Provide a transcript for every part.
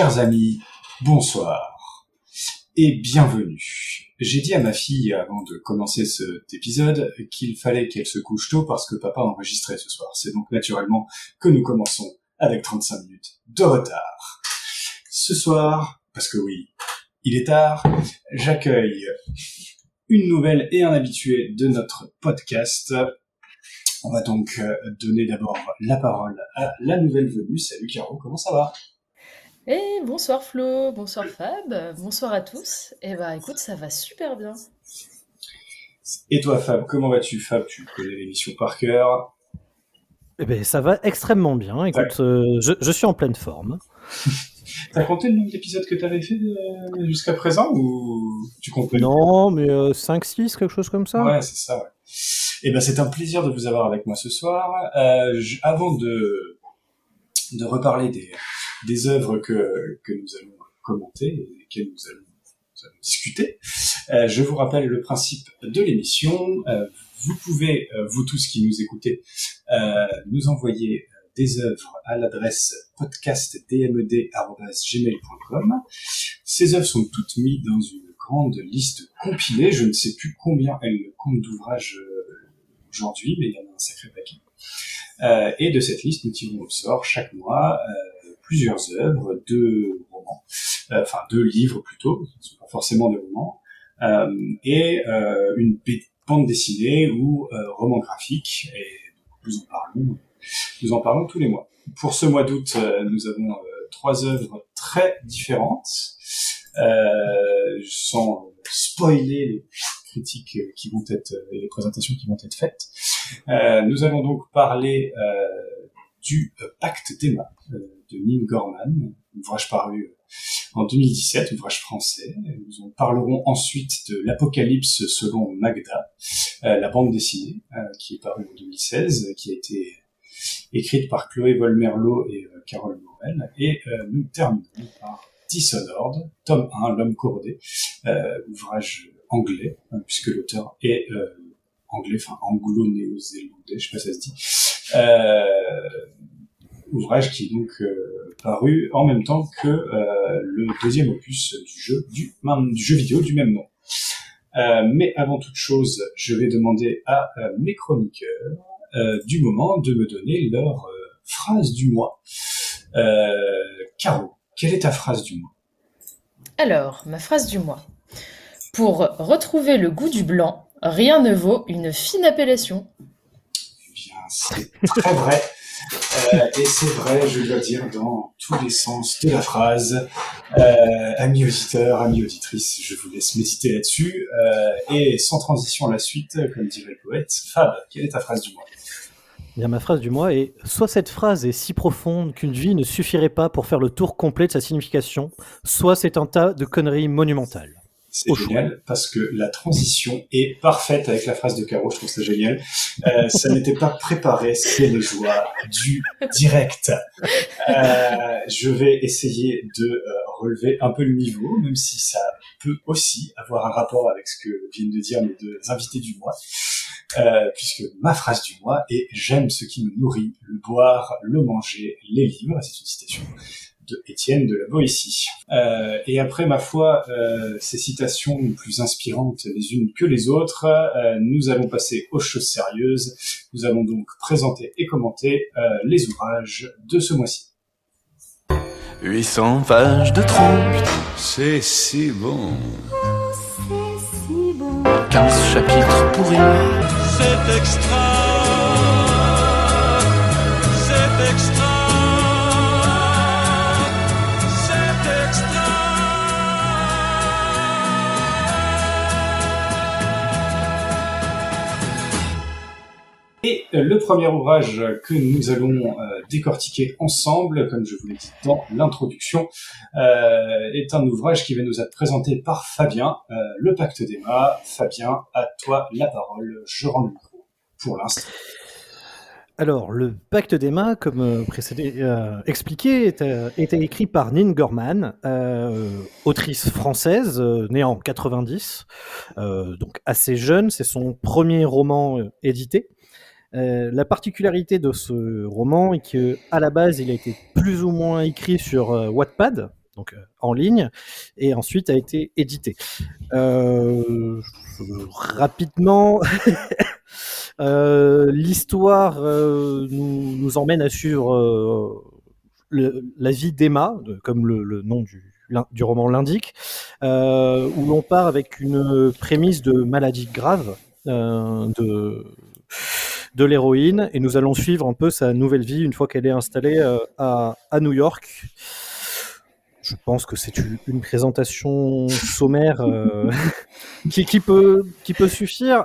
Chers amis, bonsoir et bienvenue. J'ai dit à ma fille avant de commencer cet épisode qu'il fallait qu'elle se couche tôt parce que papa enregistrait ce soir. C'est donc naturellement que nous commençons avec 35 minutes de retard. Ce soir, parce que oui, il est tard, j'accueille une nouvelle et un habitué de notre podcast. On va donc euh, donner d'abord la parole à la nouvelle venue. Salut Caro, comment ça va? Et eh, bonsoir Flo, bonsoir Fab, bonsoir à tous. Et eh bah écoute, ça va super bien. Et toi Fab, comment vas-tu? Fab, tu connais l'émission par cœur Eh ben ça va extrêmement bien. Écoute, euh, je, suis en pleine forme. T'as compté le nombre d'épisodes que t'avais fait euh, jusqu'à présent ou tu comptes Non, mais 5-6, euh, quelque chose comme ça. Ouais, c'est ça. Ouais. Eh ben c'est un plaisir de vous avoir avec moi ce soir. avant de de reparler des des œuvres que, que nous allons commenter et lesquelles nous allons, discuter. Euh, je vous rappelle le principe de l'émission. Euh, vous pouvez, euh, vous tous qui nous écoutez, euh, nous envoyer des œuvres à l'adresse podcastdmed.gmail.com. Ces œuvres sont toutes mises dans une grande liste compilée. Je ne sais plus combien elles comptent d'ouvrages aujourd'hui, mais il y en a un sacré paquet. Euh, et de cette liste, nous tirons au sort chaque mois euh, plusieurs œuvres, deux romans, euh, enfin deux livres plutôt, ce pas forcément des romans, euh, et euh, une bande dessinée ou roman graphique, et nous en parlons, nous en parlons tous les mois. Pour ce mois d'août, nous avons trois œuvres très différentes, sans spoiler les critiques qui vont être et les présentations qui vont être faites. nous allons donc parler du Pacte d'Emma de Neil Gorman, ouvrage paru euh, en 2017, ouvrage français. Nous en parlerons ensuite de l'Apocalypse selon Magda, euh, la bande dessinée, euh, qui est parue en 2016, qui a été écrite par Chloé Volmerlo et Carole Morel. Et nous terminons par Dishonored, tome 1, L'homme courbé, ouvrage anglais, puisque l'auteur est anglais, enfin anglo-néo-zélandais, je sais pas si ça se dit ouvrage qui est donc euh, paru en même temps que euh, le deuxième opus du jeu du, du jeu vidéo du même nom. Euh, mais avant toute chose, je vais demander à mes chroniqueurs du moment de me donner leur phrase du mois. Caro, quelle est ta phrase du mois? Alors, ma phrase du mois. Pour retrouver le goût du blanc, rien ne vaut une fine appellation. Eh bien, c'est très vrai. Euh, et c'est vrai, je dois dire, dans tous les sens de la phrase. Euh, amis auditeurs, amis auditrices, je vous laisse méditer là-dessus. Euh, et sans transition à la suite, comme dirait le poète, Fab, quelle est ta phrase du mois? Bien, ma phrase du mois est soit cette phrase est si profonde qu'une vie ne suffirait pas pour faire le tour complet de sa signification, soit c'est un tas de conneries monumentales. C'est génial parce que la transition est parfaite avec la phrase de Caro. Je trouve ça génial. Euh, ça n'était pas préparé. C'est le joie du direct. Euh, je vais essayer de euh, relever un peu le niveau, même si ça peut aussi avoir un rapport avec ce que viennent de dire mes deux invités du mois. Euh, puisque ma phrase du mois est j'aime ce qui me nourrit, le boire, le manger, les livres. C'est une citation de Étienne de la Boétie. Euh, et après, ma foi, euh, ces citations plus inspirantes les unes que les autres, euh, nous allons passer aux choses sérieuses. Nous allons donc présenter et commenter euh, les ouvrages de ce mois-ci. 800 pages de trompe, c'est si bon. Oh, c'est si bon. 15 chapitres pourris. C'est extra. Le premier ouvrage que nous allons euh, décortiquer ensemble, comme je vous l'ai dit dans l'introduction, euh, est un ouvrage qui va nous être présenté par Fabien, Le Pacte d'Emma. Fabien, à toi la parole, je rends le micro pour l'instant. Alors, le Pacte d'Emma, comme euh, précédé, euh, expliqué, était, écrit par Nin Gorman, euh, autrice française, euh, née en 90, euh, donc assez jeune. C'est son premier roman euh, édité. Euh, la particularité de ce roman est que, à la base, il a été plus ou moins écrit sur euh, Wattpad, donc euh, en ligne, et ensuite a été édité. Rapidement, l'histoire nous, emmène à suivre la vie d'Emma, de- comme le, nom du, roman l'indique, où l'on part avec une prémisse de maladie grave de, de l'héroïne, et nous allons suivre un peu sa nouvelle vie une fois qu'elle est installée euh, à, New York. Je pense que c'est une, présentation sommaire euh, qui, peut, qui peut suffire.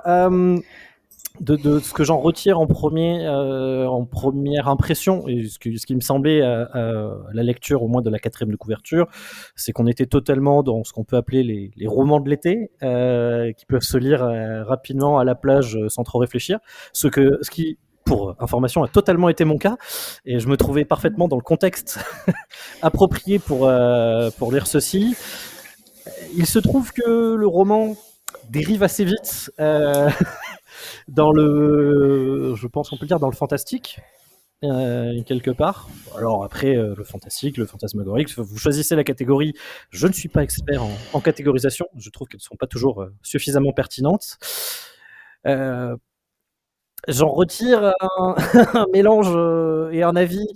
Euh, de, de ce que j'en retire en, premier, euh, en première impression, et ce qui, ce qui me semblait à, à la lecture au moins de la quatrième de couverture, c'est qu'on était totalement dans ce qu'on peut appeler les, les romans de l'été, euh, qui peuvent se lire euh, rapidement à la plage euh, sans trop réfléchir, ce, que, ce qui, pour information, a totalement été mon cas, et je me trouvais parfaitement dans le contexte approprié pour, euh, pour lire ceci. Il se trouve que le roman dérive assez vite. Dans le, je pense qu'on peut dire dans le fantastique, euh, quelque part. Alors après, euh, le fantastique, le fantasmagorique, vous choisissez la catégorie. Je ne suis pas expert en, catégorisation. Je trouve qu'elles ne sont pas toujours euh, suffisamment pertinentes. J'en retire un, mélange et un avis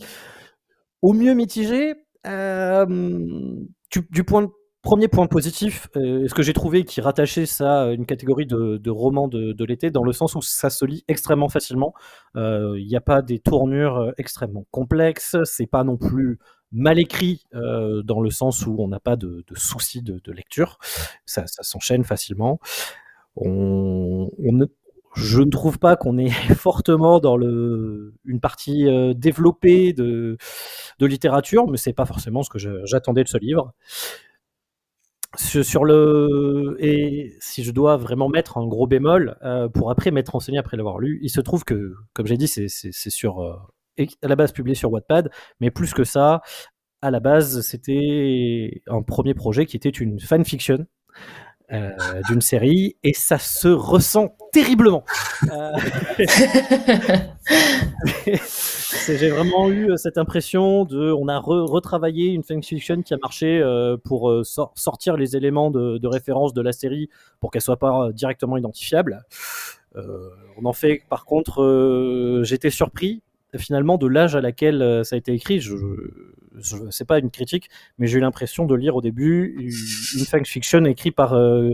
au mieux mitigé. Du, du point de Premier point positif, euh, ce que j'ai trouvé qui rattachait ça à une catégorie de, romans de, l'été, dans le sens où ça se lit extrêmement facilement. Il n'y a pas des tournures euh, extrêmement complexes, c'est pas non plus mal écrit euh, dans le sens où on n'a pas de, de soucis de, lecture. Ça, s'enchaîne facilement. Je ne trouve pas qu'on est fortement dans une partie euh, développée de, littérature, mais c'est pas forcément ce que j'attendais de ce livre. Sur le et si je dois vraiment mettre un gros bémol euh, pour après m'être renseigné après l'avoir lu, il se trouve que, comme j'ai dit, c'est sur euh, à la base publié sur Wattpad, mais plus que ça, à la base c'était un premier projet qui était une fanfiction euh, d'une série et ça se ressent terriblement. Euh, J'ai vraiment eu euh, cette impression de, on a re- retravaillé une fanfiction qui a marché euh, pour sor- sortir les éléments de, de référence de la série pour qu'elle soit pas directement identifiable. On en fait, par contre, j'étais surpris finalement de l'âge à laquelle euh, ça a été écrit. Je, je, c'est pas une critique, mais j'ai eu l'impression de lire au début une, une fanfiction écrite par euh,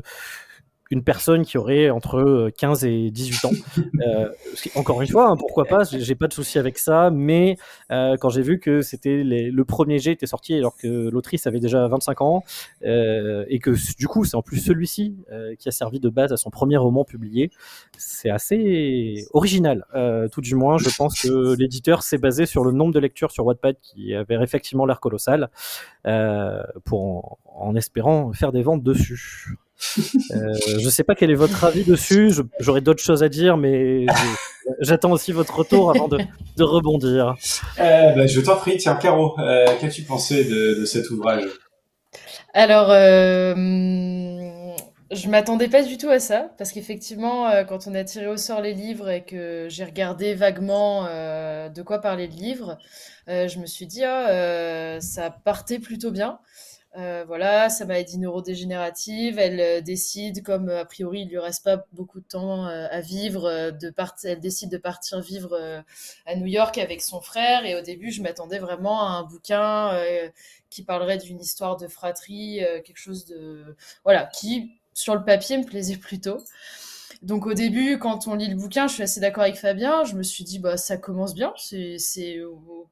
une personne qui aurait entre euh, 15 et 18 ans. Euh, encore une fois, hein, pourquoi pas, j'ai pas de souci avec ça, mais euh, quand j'ai vu que c'était le premier jet était sorti alors que l'autrice avait déjà 25 ans, euh, et que du coup c'est en plus celui-ci euh, qui a servi de base à son premier roman publié, c'est assez original. Euh, tout du moins, je pense que l'éditeur s'est basé sur le nombre de lectures sur Wattpad qui avait effectivement l'air colossal, euh, pour en, en espérant faire des ventes dessus. Euh, je sais pas quel est votre avis dessus. J'aurais d'autres choses à dire, mais j'attends aussi votre retour avant de, de rebondir. Euh, bah, je t'en prie, tiens, Caro, euh, qu'as-tu pensé de, de cet ouvrage? Alors, je m'attendais pas du tout à ça, parce qu'effectivement, euh, quand on a tiré au sort les livres et que j'ai regardé vaguement euh, de quoi parler le livre, euh, je me suis dit, ah, euh, ça partait plutôt bien. Euh, voilà, sa maladie neurodégénérative, elle euh, décide, comme euh, a priori il lui reste pas beaucoup de temps à vivre, de partir, elle décide de partir vivre à New York avec son frère. Et au début, je m'attendais vraiment à un bouquin qui parlerait d'une histoire de fratrie, quelque chose de voilà, qui sur le papier me plaisait plutôt. Donc au début, quand on lit le bouquin, je suis assez d'accord avec Fabien. Je me suis dit bah ça commence bien, c'est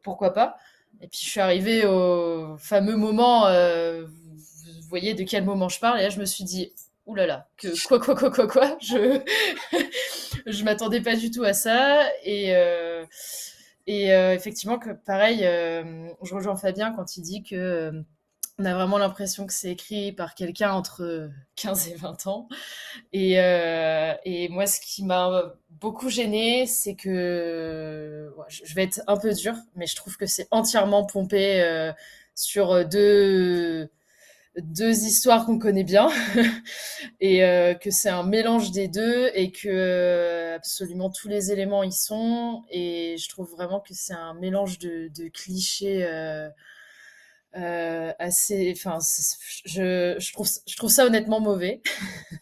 pourquoi pas. Et puis je suis arrivée au fameux moment, euh, vous, voyez de quel moment je parle, et là je me suis dit là, que quoi quoi quoi quoi quoi, je je m'attendais pas du tout à ça. Et euh, et euh, effectivement que pareil, je rejoins Fabien quand il dit que on a vraiment l'impression que c'est écrit par quelqu'un entre 15 et 20 ans. Et, euh, et moi, ce qui m'a beaucoup gêné, c'est que je vais être un peu dure, mais je trouve que c'est entièrement pompé euh, sur deux, deux histoires qu'on connaît bien et euh, que c'est un mélange des deux et que euh, absolument tous les éléments y sont. Et je trouve vraiment que c'est un mélange de clichés. Euh, assez, enfin, je, trouve, ça honnêtement mauvais.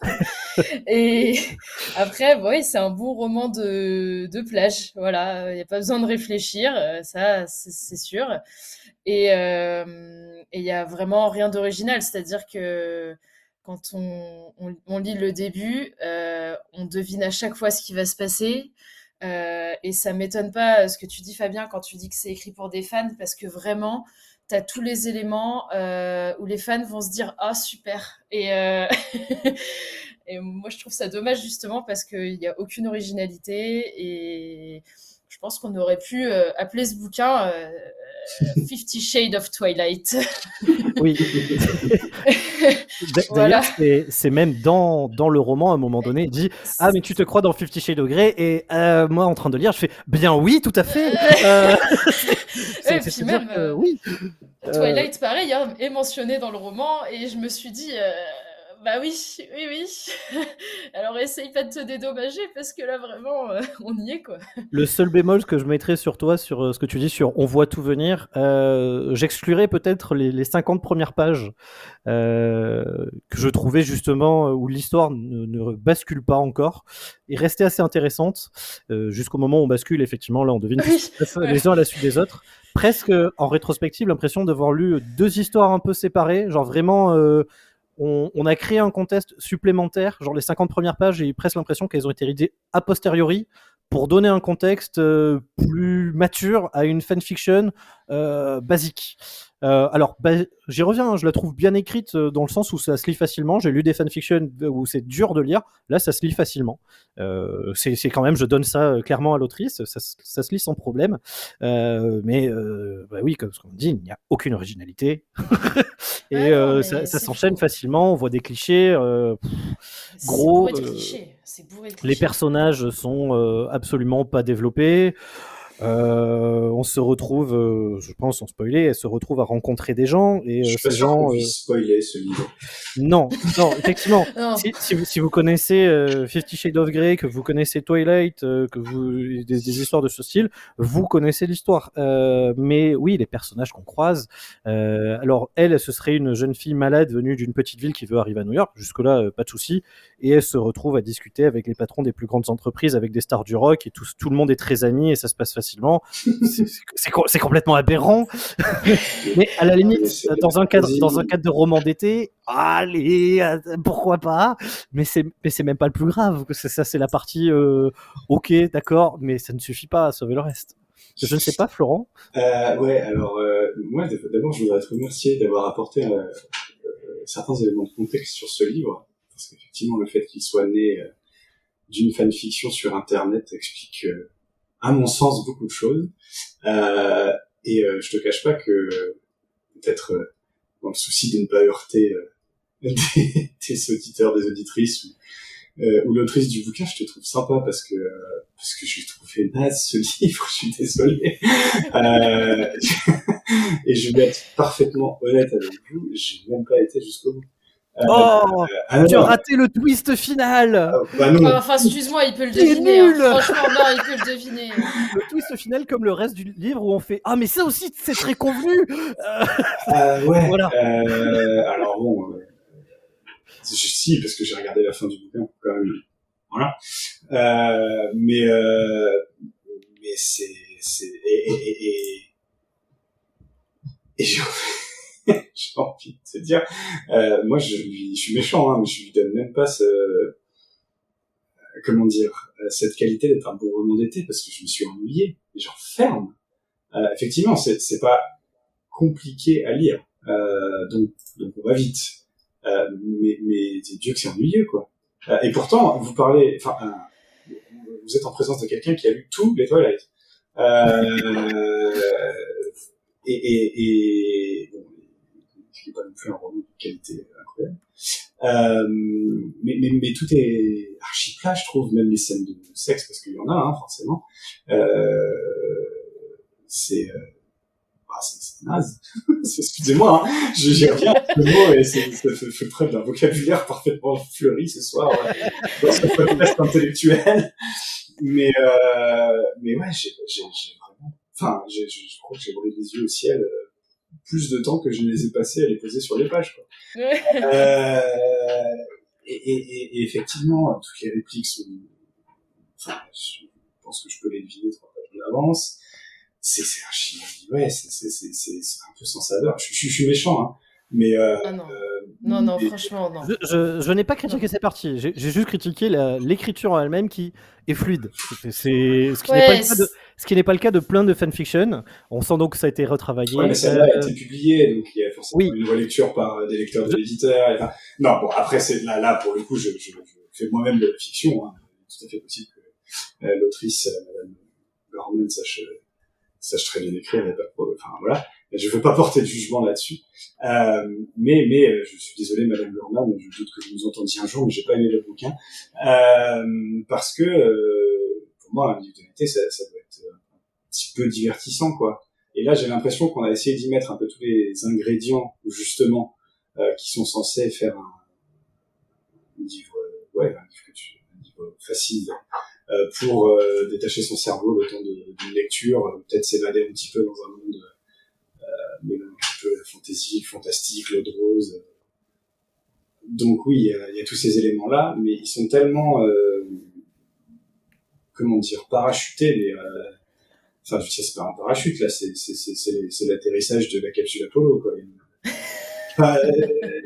Et après, oui, c'est un bon roman de, plage. Voilà, il n'y a pas besoin de réfléchir, euh, ça, c'est sûr. Et euh, il y a vraiment rien d'original, c'est-à-dire que quand on, lit le début, on devine à chaque fois ce qui va se passer. Et ça m'étonne pas ce que tu dis, Fabien, quand tu dis que c'est écrit pour des fans, parce que vraiment, tu tous les éléments euh, où les fans vont se dire Ah, super Et, euh, et moi, je trouve ça dommage, justement, parce qu'il n'y a aucune originalité. Et pense qu'on aurait pu euh, appeler ce bouquin euh, Fifty Shades of Twilight. Oui. Voilà. D'ailleurs, c'est- même dans, dans le roman, à un moment donné, il dit Ah, mais tu te crois dans Fifty Shades of Grey? Et euh, moi, en train de lire, je fais Bien oui, tout à fait Euh, Et puis même, que euh, oui. Euh, Twilight, pareil, hein, est mentionné dans le roman, et je me suis dit, euh, bah oui, oui, oui. Alors essaye pas de te dédommager, parce que là, vraiment, euh, on y est, quoi. Le seul bémol que je mettrais sur toi, sur euh, ce que tu dis sur On voit tout venir, euh, j'exclurais peut-être les, les 50 premières pages euh, que je trouvais justement où l'histoire ne, ne bascule pas encore et restait assez intéressante euh, jusqu'au moment où on bascule. Effectivement, là, on devine Oui, les uns à la suite des autres. Presque en rétrospective, l'impression d'avoir lu deux histoires un peu séparées, genre vraiment. On, on a créé un contexte supplémentaire, genre les 50 premières pages, j'ai presque l'impression qu'elles ont été rédigées a posteriori pour donner un contexte euh, plus mature à une fanfiction euh, basique. Euh, alors, ba- j'y reviens, hein, je la trouve bien écrite euh, dans le sens où ça se lit facilement. J'ai lu des fanfictions où c'est dur de lire, là ça se lit facilement. Euh, c'est quand même, je donne ça euh, clairement à l'autrice, ça, se- ça se lit sans problème. Euh, mais bah oui, comme ce qu'on dit, il n'y a aucune originalité. Et ça, s'enchaîne facilement, on voit des clichés. Gros, bourré de clichés. C'est bourré de les personnages sont absolument pas développés. Euh, on se retrouve, euh, je pense, sans spoiler, elle se retrouve à rencontrer des gens et Je euh, pas ces gens. euh, spoiler ce livre. Non, non, effectivement. Non. Si, si vous, si vous connaissez euh, Fifty Shades of Grey, que vous connaissez Twilight, euh, que vous des, des histoires de ce style, vous connaissez l'histoire. Euh, mais oui, les personnages qu'on croise. euh, alors elle, ce serait une jeune fille malade venue d'une petite ville qui veut arriver à New York. Jusque là, pas de souci. Et elle se retrouve à discuter avec les patrons des plus grandes entreprises, avec des stars du rock, et tout, tout le monde est très ami et ça se passe facilement. C'est- c'est c'est co- c'est complètement aberrant. mais à la limite, dans un cadre, vas-y. dans un cadre de roman d'été, allez, pourquoi pas? Mais c'est, mais c'est même pas le plus grave. Ça, c'est la partie, euh, ok, d'accord, mais ça ne suffit pas à sauver le reste. Je ne sais pas, Florent. Euh, ouais, alors euh, moi d'abord je voudrais te remercier d'avoir apporté euh, certains éléments de contexte sur ce livre, parce qu'effectivement le fait qu'il soit né d'une fanfiction sur Internet explique, euh, à mon sens, beaucoup de choses. Euh, et euh, je te cache pas que peut-être euh, dans le souci de ne pas heurter euh, des, des auditeurs, des auditrices ou, euh, ou l'autrice du bouquin, je te trouve sympa parce que parce que j'ai trouvé naze ce livre. Je suis désolé. Et je vais être parfaitement honnête avec vous, j'ai même pas été jusqu'au bout. Euh, Oh, ah tu as raté le twist final. ah, bah non, Ah, Enfin, excuse-moi, il peut le deviner. hein. nul. Franchement, non, il peut le deviner. Le twist final, comme le reste du livre, où on fait ah mais ça aussi c'est très convenu. Euh, ouais. Voilà. Euh, alors bon, euh, je, si parce que j'ai regardé la fin du bouquin quand même. Voilà. Euh, mais euh, mais c'est c'est et et et, et, et j'ai envie de te dire, euh, moi je lui je suis méchant hein, mais je lui donne même pas ce comment dire euh, cette qualité d'être un bon roman d'été parce que je me suis ennuyé. Genre ferme. Euh, effectivement, c'est c'est pas compliqué à lire. Euh, donc, donc on va vite. Euh, mais, mais Dieu que c'est ennuyeux, quoi. Euh, et pourtant, vous parlez, enfin, vous êtes en présence de quelqu'un qui a lu tous les Twilight. Et, et, et il n'est pas non plus un roman de qualité incroyable. Euh, mais, mais, mais tout est archi plat, je trouve, même les scènes de sexe, parce qu'il y en a, hein, forcément. Euh, c'est euh, ah, c'est naze. Excusez-moi, hein, j'y reviens à ce mot et c'est- fait, preuve d'un vocabulaire parfaitement fleuri ce soir dans ce podcast intellectuel. Mais, euh, mais ouais, j'ai vraiment... Enfin, je, crois que j'ai roulé les yeux au ciel euh, plus de temps que je ne les ai passés à les poser sur les pages. Quoi. Euh, et, et, et, effectivement, toutes les répliques sont... Enfin, je pense que je peux les deviner trois pages en avance. C'est archi... Ouais, c'est un peu sans saveur. Je, je, je suis méchant, hein. Mais... Euh, Ah non. euh, Non, non, mais- franchement, non. Je, je, je n'ai pas critiqué ces parties, j'ai j'ai juste critiqué la- l'écriture en elle-même qui est fluide. C'est c'est- ce qui n'est Ouais, pas le cas de c'est- ce qui n'est pas le cas de plein de fanfiction. On sent donc que ça a été retravaillé. Ouais, mais celle-là a Euh, été publiée, donc il y a forcément oui. une relecture par euh, des lecteurs de Je- l'éditeur. et enfin, Non, bon, après, c'est là, là, pour le coup, je, je, je fais moi-même de la fiction. Hein. Il est tout à fait possible que euh, l'autrice, euh, Madame Gorman, sache, euh, sache très bien écrire. a pas de problème. Enfin, voilà. Je veux pas porter de jugement là-dessus. Euh, mais, mais, euh, je suis désolé, Madame Gorman, je doute que vous nous entendiez un jour, mais j'ai pas aimé le bouquin. Euh, parce que, euh, pour moi, un ça, ça doit être euh, un petit peu divertissant, quoi. Et là, j'ai l'impression qu'on a essayé d'y mettre un peu tous les ingrédients, justement, euh, qui sont censés faire un, un livre, ouais, un livre, que tu, un livre facile pour détacher son cerveau le temps d'une lecture, peut-être s'évader un petit peu dans un monde euh, mêlant un peu la fantaisie, le fantastique, l'eau de rose. euh. Donc oui, il y a, il y a tous ces éléments-là, mais ils sont tellement, euh, comment dire, parachutés, mais euh, Enfin, c'est pas un parachute, là, c'est, c'est, c'est, c'est, c'est l'atterrissage de la capsule Apollo, quoi. Euh,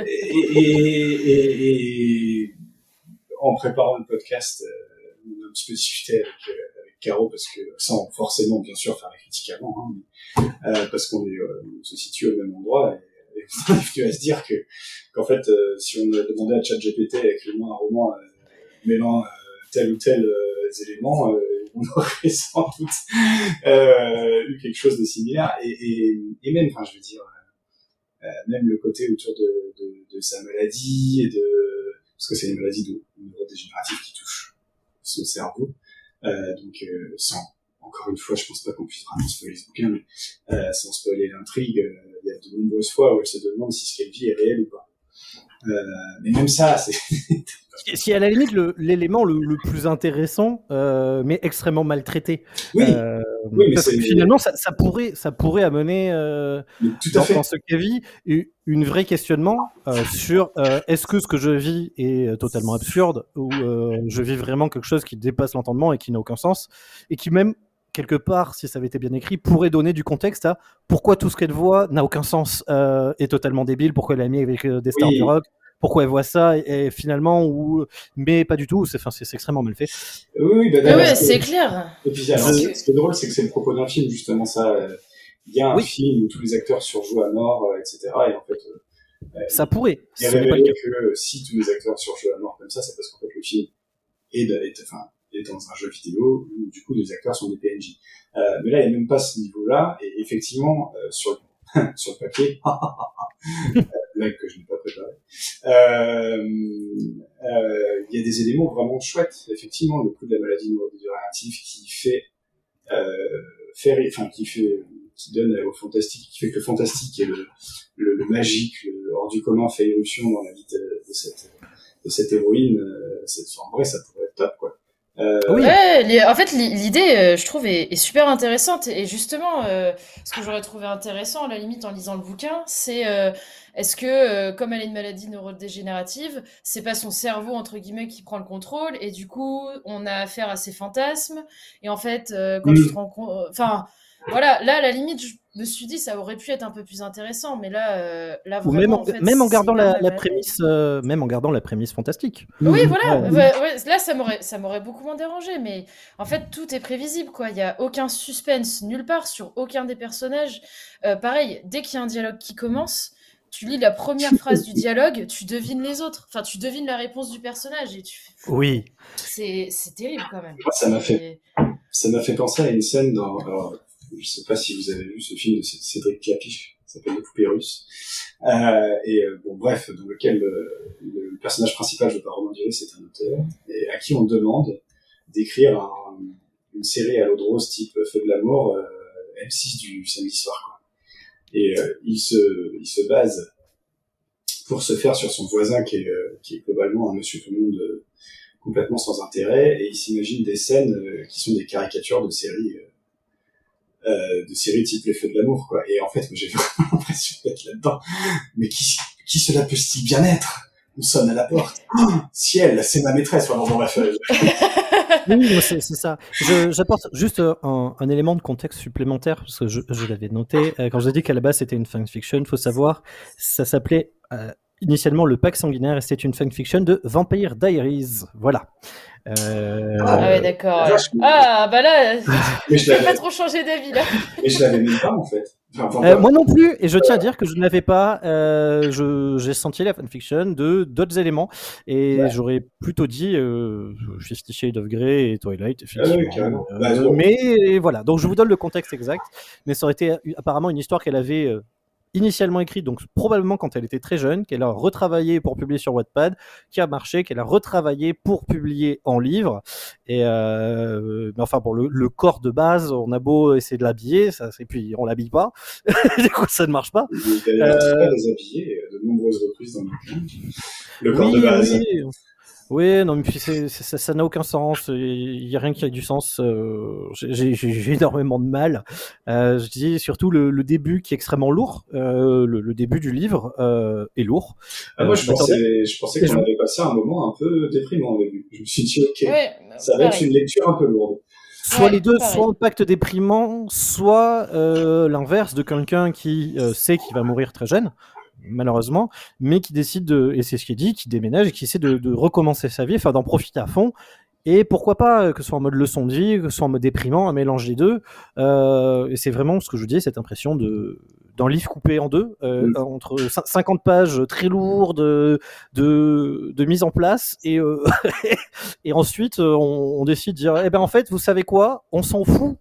et, et, et, et en préparant le podcast, euh, on a un petit peu discuté avec, Caro, parce que, sans forcément, bien sûr, faire la critique avant, hein, euh, parce qu'on euh, se situe au même endroit, et, et on est venu à se dire que, qu'en fait, euh, si on demandé à ChatGPT écrire-moi un roman mêlant tel ou tel élément, euh, on aurait sans doute eu quelque chose de similaire. Et, même, enfin, je veux dire, même le côté autour de, de, de sa maladie et de parce que c'est une maladie de neurodégénérative qui touche son cerveau. Euh, donc, euh, sans encore une fois, je pense pas qu'on puisse vraiment spoiler ce bouquin, mais euh, sans spoiler l'intrigue, il y a de nombreuses fois où elle se demande si ce qu'elle vit est réel ou pas. Euh, mais même ça, c'est Si- à la limite l'élément le, le plus intéressant, euh, mais extrêmement maltraité. oui, Euh, Oui, mais parce que finalement, ça, ça pourrait, ça pourrait amener euh, à dans, fait. dans ce cas vie une vraie questionnement sur est-ce que ce que je vis est totalement absurde ou je vis vraiment quelque chose qui dépasse l'entendement et qui n'a aucun sens et qui même quelque part, si ça avait été bien écrit, pourrait donner du contexte à pourquoi tout ce qu'elle voit n'a aucun sens, euh, est totalement débile, pourquoi elle a mis avec euh, des stars Oui. du rock, pourquoi elle voit ça et, et finalement ou mais pas du tout, c'est enfin, c'est c'est extrêmement mal fait. Oui, oui, bah, c'est- clair. Et puis, alors, Parce ce que- ce qui est drôle, c'est que c'est le propos d'un film, justement, ça. euh, Il y a un Oui. film où tous les acteurs surjouent à mort, euh, etc. Et en fait, euh, Ça pourrait, il ce pas le cas. que si tous les acteurs surjouent à mort comme ça, c'est parce qu'en fait, le film est, est, enfin, dans un jeu vidéo où, du coup, les acteurs sont des PNJ. Euh, mais là, il n'y a même pas ce niveau-là. Et effectivement, euh, sur, sur le papier, euh, blague que je n'ai pas préparé, euh, euh, il y a des éléments vraiment chouettes. Effectivement, le coup de la maladie neurodégénérative qui fait euh, faire, enfin, qui fait, qui donne au fantastique, qui fait que le fantastique et le, magique, le hors du commun fait éruption dans la vie de, cette, de cette héroïne. Euh, en vrai, ça pourrait être top, quoi. Euh, Oui. Ouais, en fait, l'i- l'idée, euh, je trouve, est, est super intéressante. Et justement, euh, ce que j'aurais trouvé intéressant, à la limite, en lisant le bouquin, c'est euh, est-ce que, euh, comme elle a une maladie neurodégénérative, c'est pas son cerveau, entre guillemets, qui prend le contrôle, et du coup, on a affaire à ses fantasmes. Et en fait, euh, quand Mm. tu te rends compte. Enfin, voilà, là, à la limite, je me suis dit, ça aurait pu être un peu plus intéressant, mais là, euh, là Ou vraiment, même en, en fait, même en c'est gardant la, prémisse, euh, même en gardant la prémisse fantastique. oui, voilà. Ouais. Ouais, ouais, là, ça m'aurait, ça m'aurait beaucoup moins dérangé, mais en fait, tout est prévisible, quoi. Il y a aucun suspense nulle part sur aucun des personnages. Euh, pareil, dès qu'il y a un dialogue qui commence, tu lis la première phrase du dialogue, tu devines les autres. Enfin, tu devines la réponse du personnage et tu fais, Oui. c'est, c'est terrible quand même. Ça m'a fait ça m'a fait penser à une scène dans, alors, je sais pas si vous avez vu ce film de Cédric Clapiche, s'appelle Les poupées russes. Euh, et euh, bon, bref, dans lequel euh, le personnage principal, je ne vais pas remonter, c'est un auteur, et à qui on demande d'écrire un- une série à l'eau de rose type Feu de l'amour, euh, M6 du samedi soir. Quoi. Et euh, il, se, il se base pour se faire sur son voisin qui est, euh, qui est globalement un monsieur tout le monde complètement sans intérêt, et il s'imagine des scènes qui sont des caricatures de séries euh, de séries type Les Feux de l'amour, quoi. Et en fait, j'ai vraiment l'impression d'être là-dedans. Mais qui, cela peut-il bien être? On sonne à la porte. Oh, ciel, c'est ma maîtresse. Enfin, bon, bref, Oui, c'est ça. J'apporte juste euh, un, élément de contexte supplémentaire, parce que je, l'avais noté. Euh, Quand je dis qu'à la base c'était une fanfiction, il faut savoir, ça s'appelait initialement Le Pacte Sanguinaire et c'était une fanfiction de Vampire Diaries. Voilà. Euh, Ah ouais, d'accord. ouais. vache, mais- Ah, bah là, mais je peux pas l'avais, trop changer d'avis là. mais je l'avais même pas, en fait. Enfin, Euh, moi non plus, et je tiens à dire que je n'avais pas, euh, je- j'ai senti la fanfiction de d'autres éléments, et Ouais. j'aurais plutôt dit euh, Fifty Shades of Grey et Twilight, effectivement. Ah oui. Euh, Bah, mais voilà, donc je vous donne le contexte exact, mais ça aurait été euh, apparemment une histoire qu'elle avait euh, initialement écrite, donc probablement quand elle était très jeune, qu'elle a retravaillé pour publier sur Wattpad, qui a marché, qu'elle a retravaillé pour publier en livre, et euh, mais enfin pour le, le corps de base, on a beau essayer de l'habiller, ça, et puis on l'habille pas, du coup ça ne marche pas. Il est d'ailleurs Euh, très déshabillé euh, de nombreuses reprises dans le. Le corps oui, de base. oui. Oui, non, mais puis ça ça n'a aucun sens. Il y a rien qui a du sens. euh, J'ai énormément de mal. Euh, je dis surtout le, le début qui est extrêmement lourd. Euh, le, le début du livre euh, est lourd. Ah, moi, je pensais, je pensais qu'on avait passé un moment un peu déprimant au début. Je me suis dit, ok, Ouais, ça va être une lecture un peu lourde. Soit Ouais, les deux, pareil. soit un pacte déprimant, soit euh, l'inverse de quelqu'un qui euh, sait qu'il va mourir très jeune, malheureusement, mais qui décide de, et c'est ce qui est dit, qui déménage et qui essaie de, de recommencer sa vie, enfin d'en profiter à fond. Et pourquoi pas euh, que ce soit en mode leçon de vie, que ce soit en mode déprimant, un mélange des deux. Euh, et c'est vraiment ce que je vous dis, cette impression de d'un livre coupé en deux, euh, Mm. entre cin- 50 pages très lourdes de, de, de mise en place, et, euh, et ensuite euh, on, on décide de dire, eh ben en fait, vous savez quoi, on s'en fout.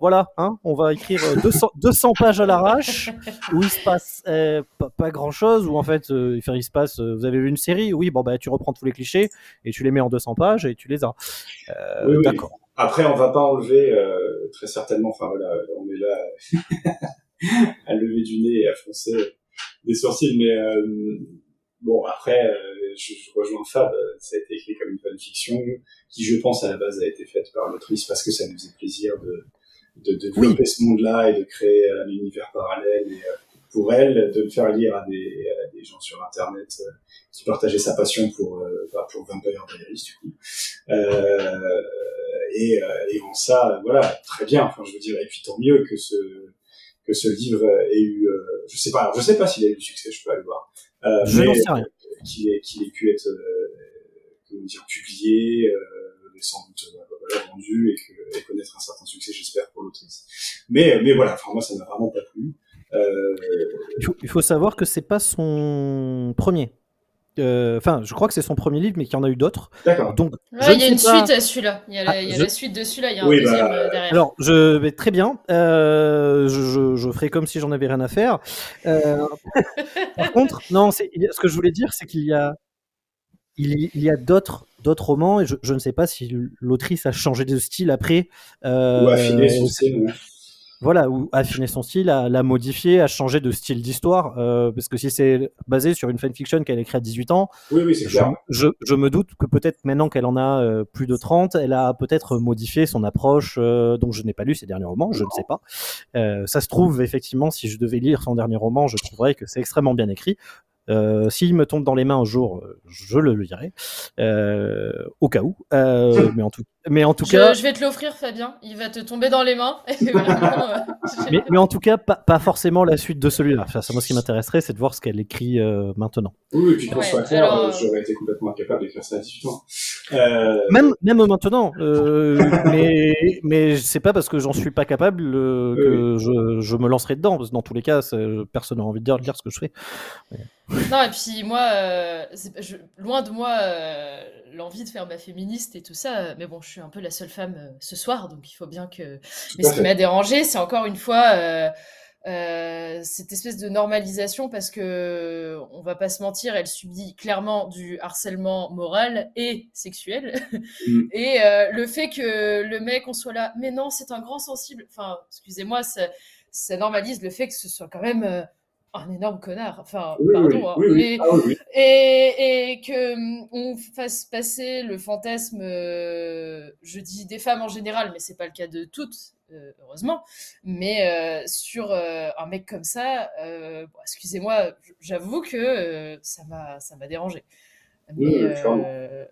Voilà, hein, on va écrire euh, 200, 200 pages à l'arrache où il se passe euh, pas, pas grand chose, où en fait euh, il se passe, euh, vous avez vu une série, oui, bon bah tu reprends tous les clichés et tu les mets en 200 pages et tu les as. Euh, Oui, oui. D'accord. Après, on va pas enlever euh, très certainement. Enfin voilà, on est là à lever du nez et à froncer des sourcils, mais euh, bon après, euh, je, je rejoins Fab. Ça a été écrit comme une fanfiction qui, je pense, à la base a été faite par l'autrice parce que ça nous faisait plaisir de de, de développer ce monde-là et de créer un univers parallèle et euh, pour elle de le faire lire à des, à des gens sur internet euh, qui partageaient sa passion pour euh, bah, pour Vampire Diaries du coup euh, et, et en ça, voilà, très bien. Enfin, je veux dire, et puis tant mieux que ce que ce livre ait eu, euh, je sais pas, je sais pas s'il a eu du succès, je peux aller voir, euh, Je n'en sais rien. qu'il ait qu'il ait pu être, euh, comment dire, publié, euh, sans doute euh, voilà, vendu et, que, et connaître un certain succès, j'espère pour l'autrice. Mais mais voilà, enfin moi ça m'a vraiment pas plu. Euh, Il faut, il faut savoir que c'est pas son premier. Euh, Enfin, je crois que c'est son premier livre, mais qu'il y en a eu d'autres. D'accord. Donc, il y a une pas- suite à celui-là. Il y a, la, Ah, il y a je- la suite de celui-là, il y a un Oui, deuxième bah, euh, derrière. Alors, je vais très bien. Euh, je, je, je ferai comme si j'en avais rien à faire. Euh, par contre, non, ce que je voulais dire, c'est qu'il y a, il, y- il y a d'autres, d'autres romans, et je, je ne sais pas si l'autrice a changé de style après. euh, Ou affiner son style. Voilà, ou affiner son style, à la modifier, à changer de style d'histoire. euh, parce que si c'est basé sur une fanfiction qu'elle a écrite à 18 ans, Oui, oui, c'est je, clair. je, je me doute que peut-être maintenant qu'elle en a euh, plus de 30, elle a peut-être modifié son approche. euh, donc je n'ai pas lu ses derniers romans, je ne sais pas. Euh, ça se trouve, effectivement, si je devais lire son dernier roman, je trouverais que c'est extrêmement bien écrit. Euh, S'il me tombe dans les mains un jour, je le lirai, euh, au cas où. Euh, mais en tout, mais en tout Je, cas, je vais te l'offrir, Fabien. Il va te tomber dans les mains. Euh, mais, mais en tout cas, pas, pas forcément la suite de celui-là. Enfin, ça, moi, ce qui m'intéresserait, c'est de voir ce qu'elle écrit euh, maintenant. Oui, et puis qu'on Ouais, soit clair, alors, euh, j'aurais été complètement incapable d'écrire ça à 18 ans. Euh, Même, même maintenant, euh, mais, mais c'est pas parce que j'en suis pas capable euh, que je, je me lancerai dedans. Parce que dans tous les cas, personne n'a envie de dire, de dire ce que je fais. Non, et puis moi, euh, je- loin de moi euh, l'envie de faire ma féministe et tout ça, mais bon, je suis un peu la seule femme euh, ce soir, donc il faut bien que. Mais ce qui m'a dérangé, c'est encore une fois. euh, euh, cette espèce de normalisation parce que on va pas se mentir, elle subit clairement du harcèlement moral et sexuel. Mm. Et le fait que le mec on soit là, mais non, c'est un grand sensible. Enfin, excusez-moi, ça, ça normalise le fait que ce soit quand même un énorme connard. Enfin, Oui, pardon. oui, oui, oui. Et- Ah et, et que hum, on fasse passer le fantasme, euh, je dis des femmes en général, mais c'est pas le cas de toutes, euh, heureusement, mais euh, sur un mec comme ça, bon, excusez-moi, j'avoue que ça m'a ça m'a dérangé. Mais, euh,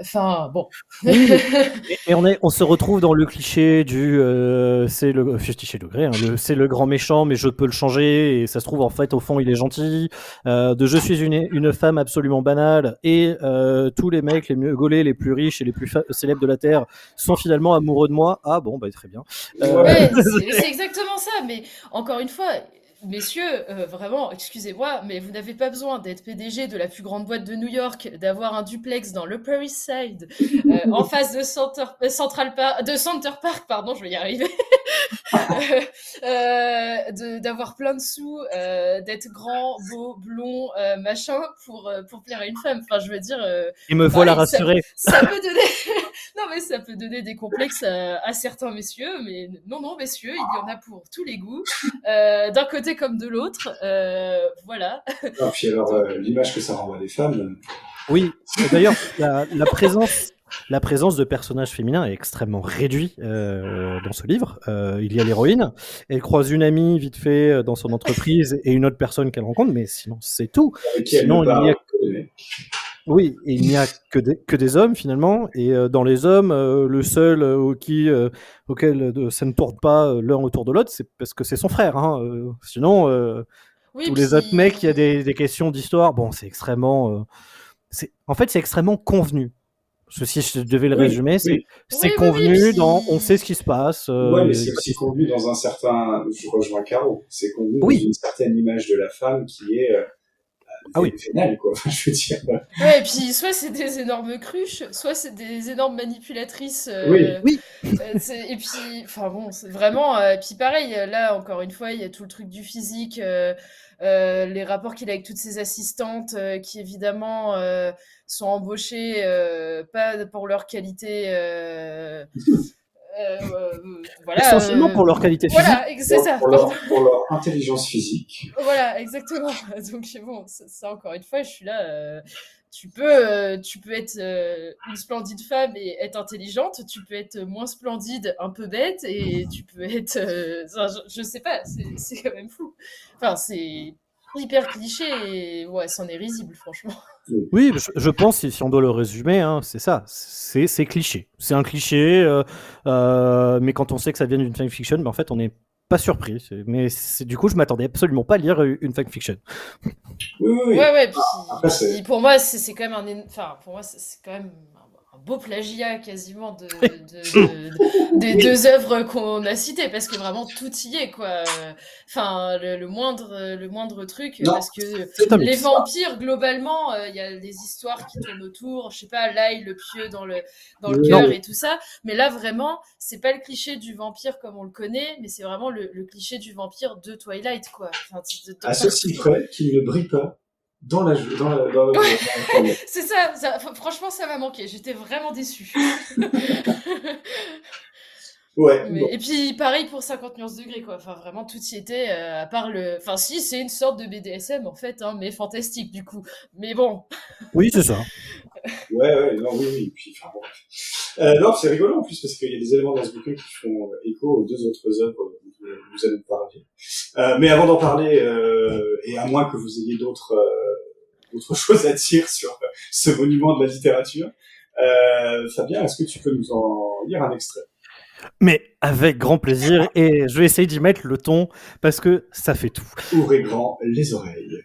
enfin, bon. Oui, Et, on, est, on se retrouve dans le cliché du euh, c'est le Fifty Shades of Grey, hein, c'est le grand méchant, mais je peux le changer. Et ça se trouve en fait au fond il est gentil. Euh, de je suis une, une femme absolument banale et euh, tous les mecs les mieux gaulés, les plus riches et les plus célèbres de la terre sont finalement amoureux de moi. Ah bon bah très bien. Euh, Ouais, c'est exactement ça. Mais encore une fois, messieurs, euh, vraiment, excusez-moi, mais vous n'avez pas besoin d'être PDG de la plus grande boîte de New York, d'avoir un duplex dans l'Upper East Side, euh, en face de, Center, euh, Central Park, de Center Park, pardon, je vais y arriver, Euh, d'avoir plein de sous, d'être grand, beau, blond, machin, pour, pour plaire à une femme. Enfin, je veux dire, Et me voilà Bah, ça- rassuré. ça peut donner non mais ça peut donner des complexes à, à certains messieurs mais non non messieurs il y en a pour tous les goûts d'un côté comme de l'autre euh, voilà puis alors, euh, l'image que ça renvoie des femmes, euh, Oui, d'ailleurs, la, la présence, la présence de personnages féminins est extrêmement réduite euh, dans ce livre. Euh, il y a l'héroïne, elle croise une amie vite fait dans son entreprise et une autre personne qu'elle rencontre, mais sinon c'est tout. Sinon, il y parle a-. Oui, et il n'y a que des, que des hommes finalement, et euh, dans les hommes, euh, le seul euh, au qui, euh, auquel euh, ça ne tourne pas euh, l'un autour de l'autre, c'est parce que c'est son frère. Hein. Euh, sinon, euh, oui, tous les autres mecs, il y a des, des questions d'histoire. Bon, c'est extrêmement. euh, c'est, en fait, c'est extrêmement convenu. Si je devais le Oui, résumer, c'est, oui. Oui, oui, convenu oui, dans. On sait ce qui se passe. euh, ouais, mais c'est aussi convenu dans un certain. Je rejoins Caro. C'est convenu Oui. dans une certaine image de la femme qui est. Ah oui. vénale, quoi. je veux dire. ouais et puis soit c'est des énormes cruches soit c'est des énormes manipulatrices euh, Oui. Oui. euh, c'est- et puis enfin bon c'est vraiment euh, puis pareil là encore une fois il y a tout le truc du physique euh, euh, les rapports qu'il a avec toutes ses assistantes euh, qui évidemment euh, sont embauchées euh, pas pour leur qualité voilà Essentiellement euh, pour leur qualité physique. voilà c'est pour, ça pour leur, pour leur intelligence physique. Voilà, exactement. Donc bon, ça, ça, encore une fois, je suis là. euh, tu peux, euh, tu peux être euh, une splendide femme et être intelligente. Tu peux être moins splendide, un peu bête, et tu peux être, euh, je, je sais pas. C'est c'est quand même fou. Enfin, c'est hyper cliché et ouais, c'en est risible, franchement. Oui, je, je pense, si, si on doit le résumer, hein, c'est ça. C'est, c'est cliché. C'est un cliché, euh, euh, mais quand on sait que ça vient d'une fanfiction, ben, en fait, on n'est pas surpris. Mais c'est, du coup, je m'attendais absolument pas à lire une fanfiction. Oui, oui, oui. Ouais, ouais. Puis, Après, c'est- puis pour moi, c'est quand même un, enfin, pour moi, c'est quand même beau plagiat quasiment de, de- de- des deux œuvres qu'on a citées, parce que vraiment tout y est, quoi. Enfin, le, le moindre, le moindre truc, Non, parce que les vampires, globalement, euh, il y a des histoires qui tournent autour, je sais pas, l'ail, le pieu dans le, dans le cœur et tout ça. Mais là, vraiment, c'est pas le cliché du vampire comme on le connaît, mais c'est vraiment le, le cliché du vampire de Twilight, quoi. Enfin, de- de- À ceci près qu'il ne brille pas dans la. Dans la, dans la- dans la- C'est ça, ça- fr- franchement, ça m'a manqué. J'étais vraiment déçue. Ouais. Mais- bon. Et puis, pareil pour 50 nuances degrés, quoi. Enfin, vraiment, tout y était, euh, à part le. Enfin, si, c'est une sorte de BDSM, en fait, hein, mais fantastique, du coup. Mais bon. Oui, c'est ça. Ouais, ouais, non, oui, oui. Puis, enfin, bon. Euh, non, c'est rigolo en plus parce qu'il y a des éléments dans ce bouquin qui font euh, écho aux deux autres œuvres dont vous allez nous parler. Euh, mais avant d'en parler, euh, et à moins que vous ayez d'autres euh, d'autres choses à dire sur euh, ce monument de la littérature, euh, Fabien, est-ce que tu peux nous en lire un extrait? Mais avec grand plaisir, et je vais essayer d'y mettre le ton, parce que ça fait tout. Ouvrez grand les oreilles.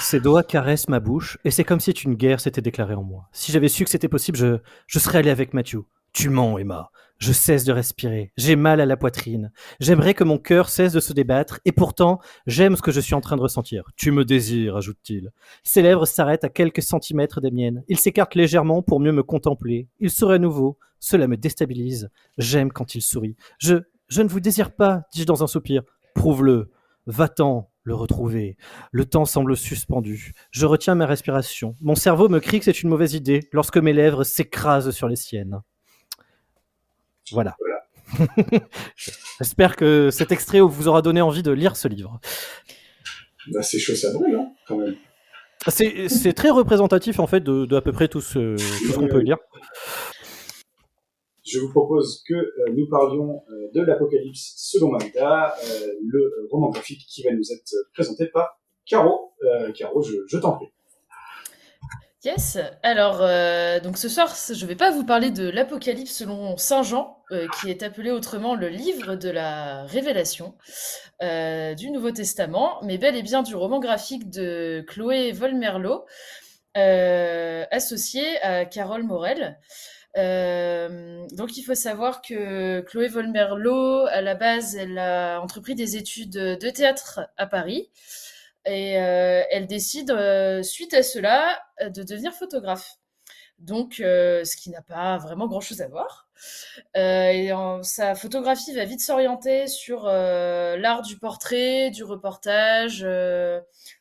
Ses doigts caressent ma bouche, et c'est comme si une guerre s'était déclarée en moi. Si j'avais su que c'était possible, je, je serais allé avec Mathieu. Tu mens, Emma. Je cesse de respirer. J'ai mal à la poitrine. J'aimerais que mon cœur cesse de se débattre, et pourtant, j'aime ce que je suis en train de ressentir. Tu me désires, ajoute-t-il. Ses lèvres s'arrêtent à quelques centimètres des miennes. Il s'écarte légèrement pour mieux me contempler. Il serait nouveau. Cela me déstabilise. J'aime quand il sourit. Je, je ne vous désire pas, dis-je dans un soupir. Prouve-le. Va-t'en le retrouver. Le temps semble suspendu. Je retiens ma respiration. Mon cerveau me crie que c'est une mauvaise idée lorsque mes lèvres s'écrasent sur les siennes. Voilà. J'espère que cet extrait vous aura donné envie de lire ce livre. Bah, c'est chaud, ça brûle, hein, quand même. C'est très représentatif en fait de, de à peu près tout ce, tout ce qu'on peut lire. Je vous propose que euh, nous parlions euh, de l'Apocalypse selon Magda, euh, le roman graphique qui va nous être présenté par Caro. Caro, je, je t'en prie. Yes. Alors, euh, donc ce soir, je vais pas vous parler de l'Apocalypse selon Saint Jean, euh, qui est appelé autrement le livre de la Révélation euh, du Nouveau Testament, mais bel et bien du roman graphique de Chloé Volmerlo, associé à Carole Morel. Donc il faut savoir que Chloé Volmerlo, à la base, elle a entrepris des études de théâtre à Paris. Et euh, elle décide, euh, suite à cela, euh, de devenir photographe. Donc, ce qui n'a pas vraiment grand-chose à voir. Sa photographie va vite s'orienter sur l'art du portrait, du reportage,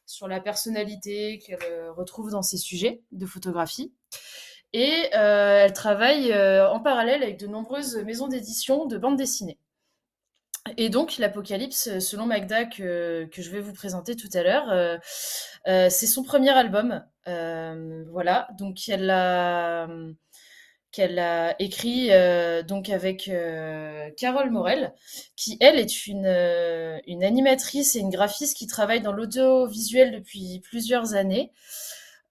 sur la personnalité qu'elle retrouve dans ses sujets de photographie. Et elle travaille en parallèle avec de nombreuses maisons d'édition de bandes dessinées. Et donc, l'Apocalypse, selon Magda, que, que je vais vous présenter tout à l'heure, euh, euh, c'est son premier album. Euh, voilà, donc elle a, qu'elle a écrit donc avec Carole Morel, qui elle est une, une animatrice et une graphiste qui travaille dans l'audiovisuel depuis plusieurs années,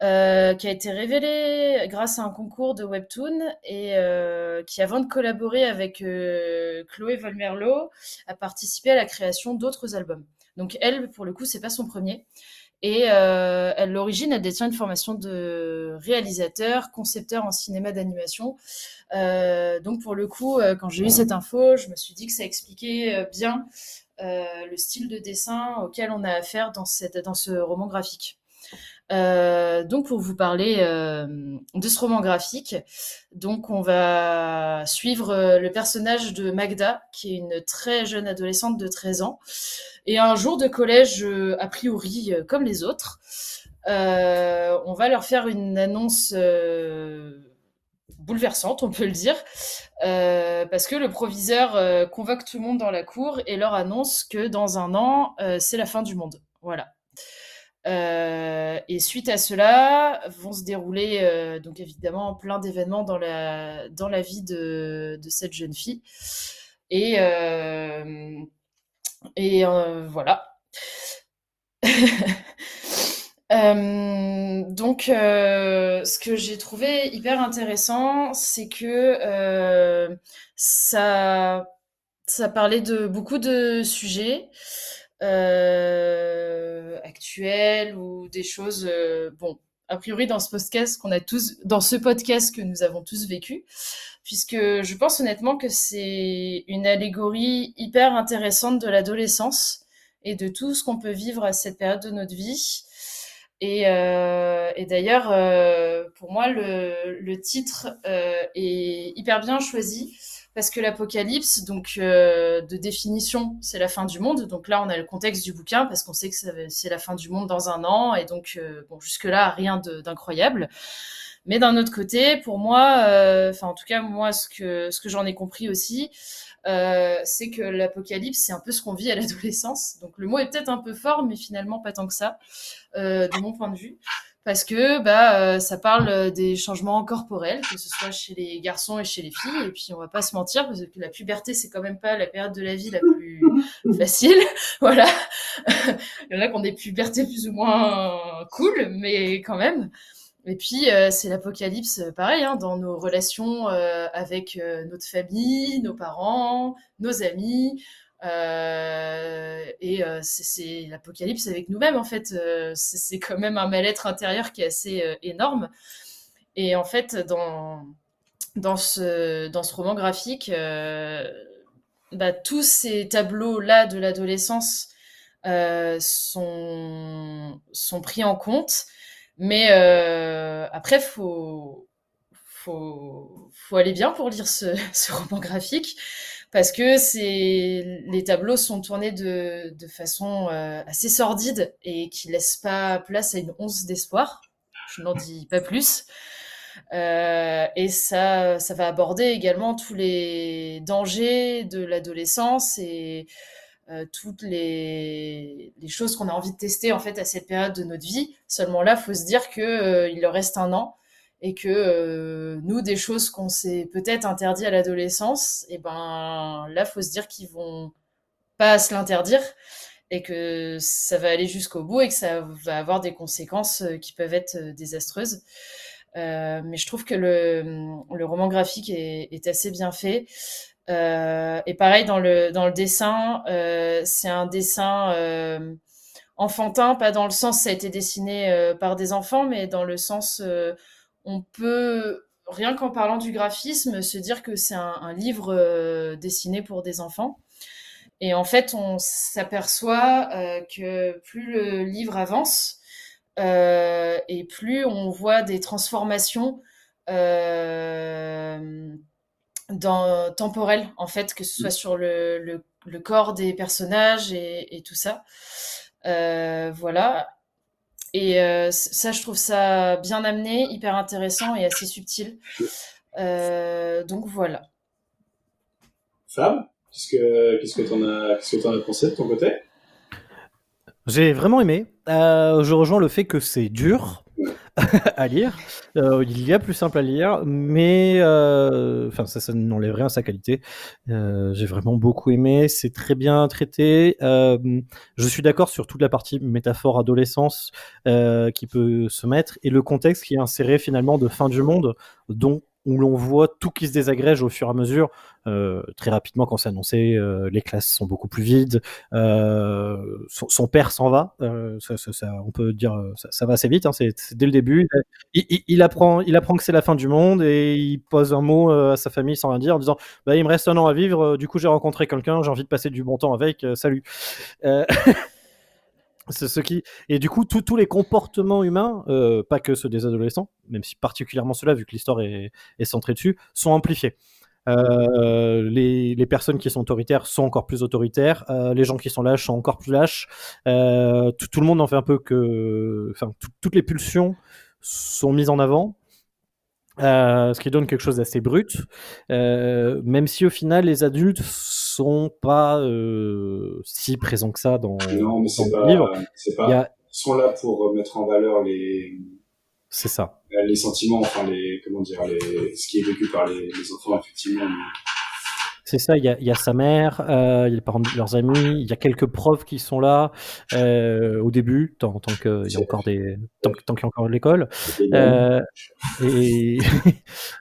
euh, qui a été révélée grâce à un concours de webtoon et euh, qui, avant de collaborer avec euh, Chloé Volmerlo, a participé à la création d'autres albums. Donc elle, pour le coup, c'est pas son premier. Et à l'origine, elle détient une formation de réalisateur, concepteur en cinéma d'animation. Donc pour le coup, quand j'ai eu cette info, je me suis dit que ça expliquait bien le style de dessin auquel on a affaire dans ce roman graphique. Euh, donc pour vous parler euh, de ce roman graphique, donc on va suivre euh, le personnage de Magda, qui est une très jeune adolescente de 13 ans, et un jour de collège, euh, a priori euh, comme les autres, on va leur faire une annonce bouleversante, on peut le dire, parce que le proviseur convoque tout le monde dans la cour et leur annonce que dans un an, c'est la fin du monde. Voilà. Euh, et suite à cela, vont se dérouler euh, donc évidemment plein d'événements dans la, dans la vie de, de cette jeune fille. Et, euh, et voilà. Donc, ce que j'ai trouvé hyper intéressant, c'est que ça, ça parlait de beaucoup de sujets euh, actuels ou des choses, euh, bon, a priori dans ce podcast qu'on a tous, dans ce podcast que nous avons tous vécu, puisque je pense honnêtement que c'est une allégorie hyper intéressante de l'adolescence et de tout ce qu'on peut vivre à cette période de notre vie. Et, euh, d'ailleurs, euh, pour moi, le, titre est hyper bien choisi parce que l'apocalypse, donc euh, de définition, c'est la fin du monde. Donc là, on a le contexte du bouquin parce qu'on sait que c'est la fin du monde dans un an. Et donc, euh, bon, jusque-là, rien de- d'incroyable. Mais d'un autre côté, pour moi, euh, enfin en tout cas moi, ce que ce que j'en ai compris aussi, euh, c'est que l'apocalypse, c'est un peu ce qu'on vit à l'adolescence. Donc le mot est peut-être un peu fort, mais finalement pas tant que ça, de mon point de vue, parce que bah euh, ça parle euh, des changements corporels, que ce soit chez les garçons et chez les filles. Et puis on va pas se mentir, parce que la puberté, c'est quand même pas la période de la vie la plus facile. voilà, il y en a qui ont des pubertés plus ou moins cool, mais quand même. Et puis, euh, c'est l'apocalypse, pareil, hein, dans nos relations euh, avec euh, notre famille, nos parents, nos amis. Euh, et euh, c'est- l'apocalypse avec nous-mêmes, en fait. Euh, c'est quand même un mal-être intérieur qui est assez énorme. Et en fait, dans, dans, ce, dans ce roman graphique, bah, tous ces tableaux-là de l'adolescence sont, sont pris en compte. Mais après, faut, faut, faut aller bien pour lire ce, ce roman graphique parce que c'est les tableaux sont tournés de, de façon euh, assez sordide et qui laissent pas place à une once d'espoir. Je n'en dis pas plus. Euh, et ça, ça va aborder également tous les dangers de l'adolescence et euh, toutes les, choses qu'on a envie de tester en fait à cette période de notre vie. Seulement là, faut se dire que il leur reste un an et que euh, nous, des choses qu'on s'est peut-être interdit à l'adolescence, et ben là, faut se dire qu'ils vont pas se l'interdire et que ça va aller jusqu'au bout et que ça va avoir des conséquences euh, qui peuvent être euh, désastreuses. Mais je trouve que le, roman graphique est, assez bien fait. Et pareil dans le dans le dessin, c'est un dessin enfantin, pas dans le sens ça a été dessiné par des enfants, mais dans le sens on peut rien qu'en parlant du graphisme se dire que c'est un, un livre euh, dessiné pour des enfants. Et en fait, on s'aperçoit euh, que plus le livre avance euh, et plus on voit des transformations dans, temporelles, en fait, que ce soit sur le, le, le corps des personnages et, et tout ça. Voilà. Et euh, ça, je trouve ça bien amené, hyper intéressant et assez subtil. Euh, donc voilà. Fab, qu'est-ce que qu'est-ce que que t'en as pensé de ton côté? J'ai vraiment aimé. Euh, je rejoins le fait que c'est dur à lire. Euh, il y a plus simple à lire, mais euh, ça, ça n'enlève rien à sa qualité. J'ai vraiment beaucoup aimé. C'est très bien traité. Je suis d'accord sur toute la partie métaphore adolescence qui peut se mettre et le contexte qui est inséré finalement de fin du monde, dont où l'on voit tout qui se désagrège au fur et à mesure. Euh, très rapidement, quand c'est annoncé, euh, les classes sont beaucoup plus vides. Euh, son, père s'en va. Euh, ça, ça, ça, on peut dire, euh, ça, ça va assez vite. Hein, c'est dès le début. Il, il, il apprend, il apprend que c'est la fin du monde et il pose un mot euh, à sa famille sans rien dire, en disant bah, "Il me reste un an à vivre. Du coup, j'ai rencontré quelqu'un. J'ai envie de passer du bon temps avec. salut." Ce qui et du coup tous les comportements humains, euh, pas que ceux des adolescents, même si particulièrement ceux-là vu que l'histoire est, centrée dessus, sont amplifiés. Euh, les, les personnes qui sont autoritaires sont encore plus autoritaires, euh, les gens qui sont lâches sont encore plus lâches. Tout, le monde en fait un peu que, enfin tout- toutes les pulsions sont mises en avant. Euh, ce qui donne quelque chose d'assez brut, euh, même si au final les adultes sont pas euh, si présents que ça dans, Non, mais dans le livre. pas a, ils sont là pour mettre en valeur les c'est ça. les sentiments, enfin les comment dire les ce qui est vécu par les, les enfants effectivement. mais- C'est ça, il y y a sa mère, euh, il y a les parents de leurs amis, il y a quelques profs qui sont là euh, au début, tant, tant qu'il y a encore des, tant, tant qu'il y a encore de l'école. Euh, et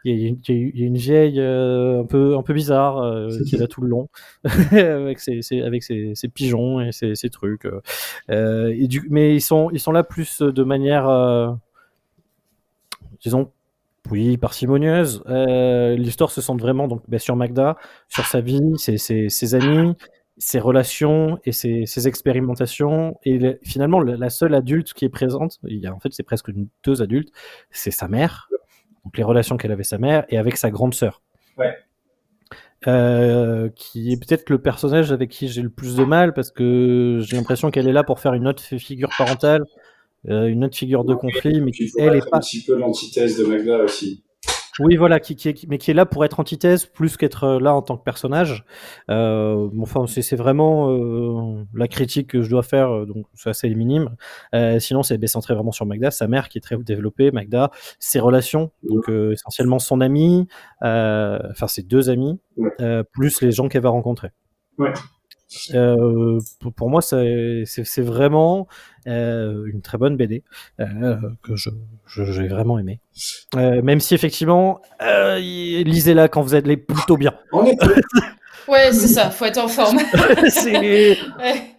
il y, a une- vieille euh, un peu un peu bizarre euh, qui est là tout le long avec ses, ses- avec ses, ses pigeons et ses, ses trucs. et du, mais ils sont ils sont là plus de manière euh, disons oui parcimonieuse. Euh, L'histoire se centre vraiment donc bah, sur Magda, sur sa vie, ses, ses, ses amis, ses relations et ses, ses expérimentations. Et le- finalement, le- la seule adulte qui est présente, il y a en fait c'est presque une- deux adultes, c'est sa mère. Donc les relations qu'elle avait sa mère et avec sa grande sœur. Ouais. Euh, qui est peut-être le personnage avec qui j'ai le plus de mal parce que j'ai l'impression qu'elle est là pour faire une autre figure parentale, euh, une autre figure de conflit, mais qui elle est pas. un petit peu l'antithèse de Magda aussi. Oui, voilà, qui, qui est, mais qui est là pour être antithèse plus qu'être euh, là en tant que personnage. Euh, bon, enfin, c'est vraiment euh, la critique que je dois faire, donc c'est assez minime. Euh, sinon, c'est centré vraiment sur Magda, sa mère qui est très développée, Magda, ses relations, donc essentiellement son ami, enfin ses deux amis, Ouais. plus les gens qu'elle va rencontrer. Ouais. Euh, pour, moi, c'est vraiment euh, une très bonne BD euh, que je je- j'ai vraiment aimé. Euh, même si effectivement, euh, lisez-la quand vous êtes les plutôt bien. Ouais, c'est ça, faut être en forme. C'est- Ouais.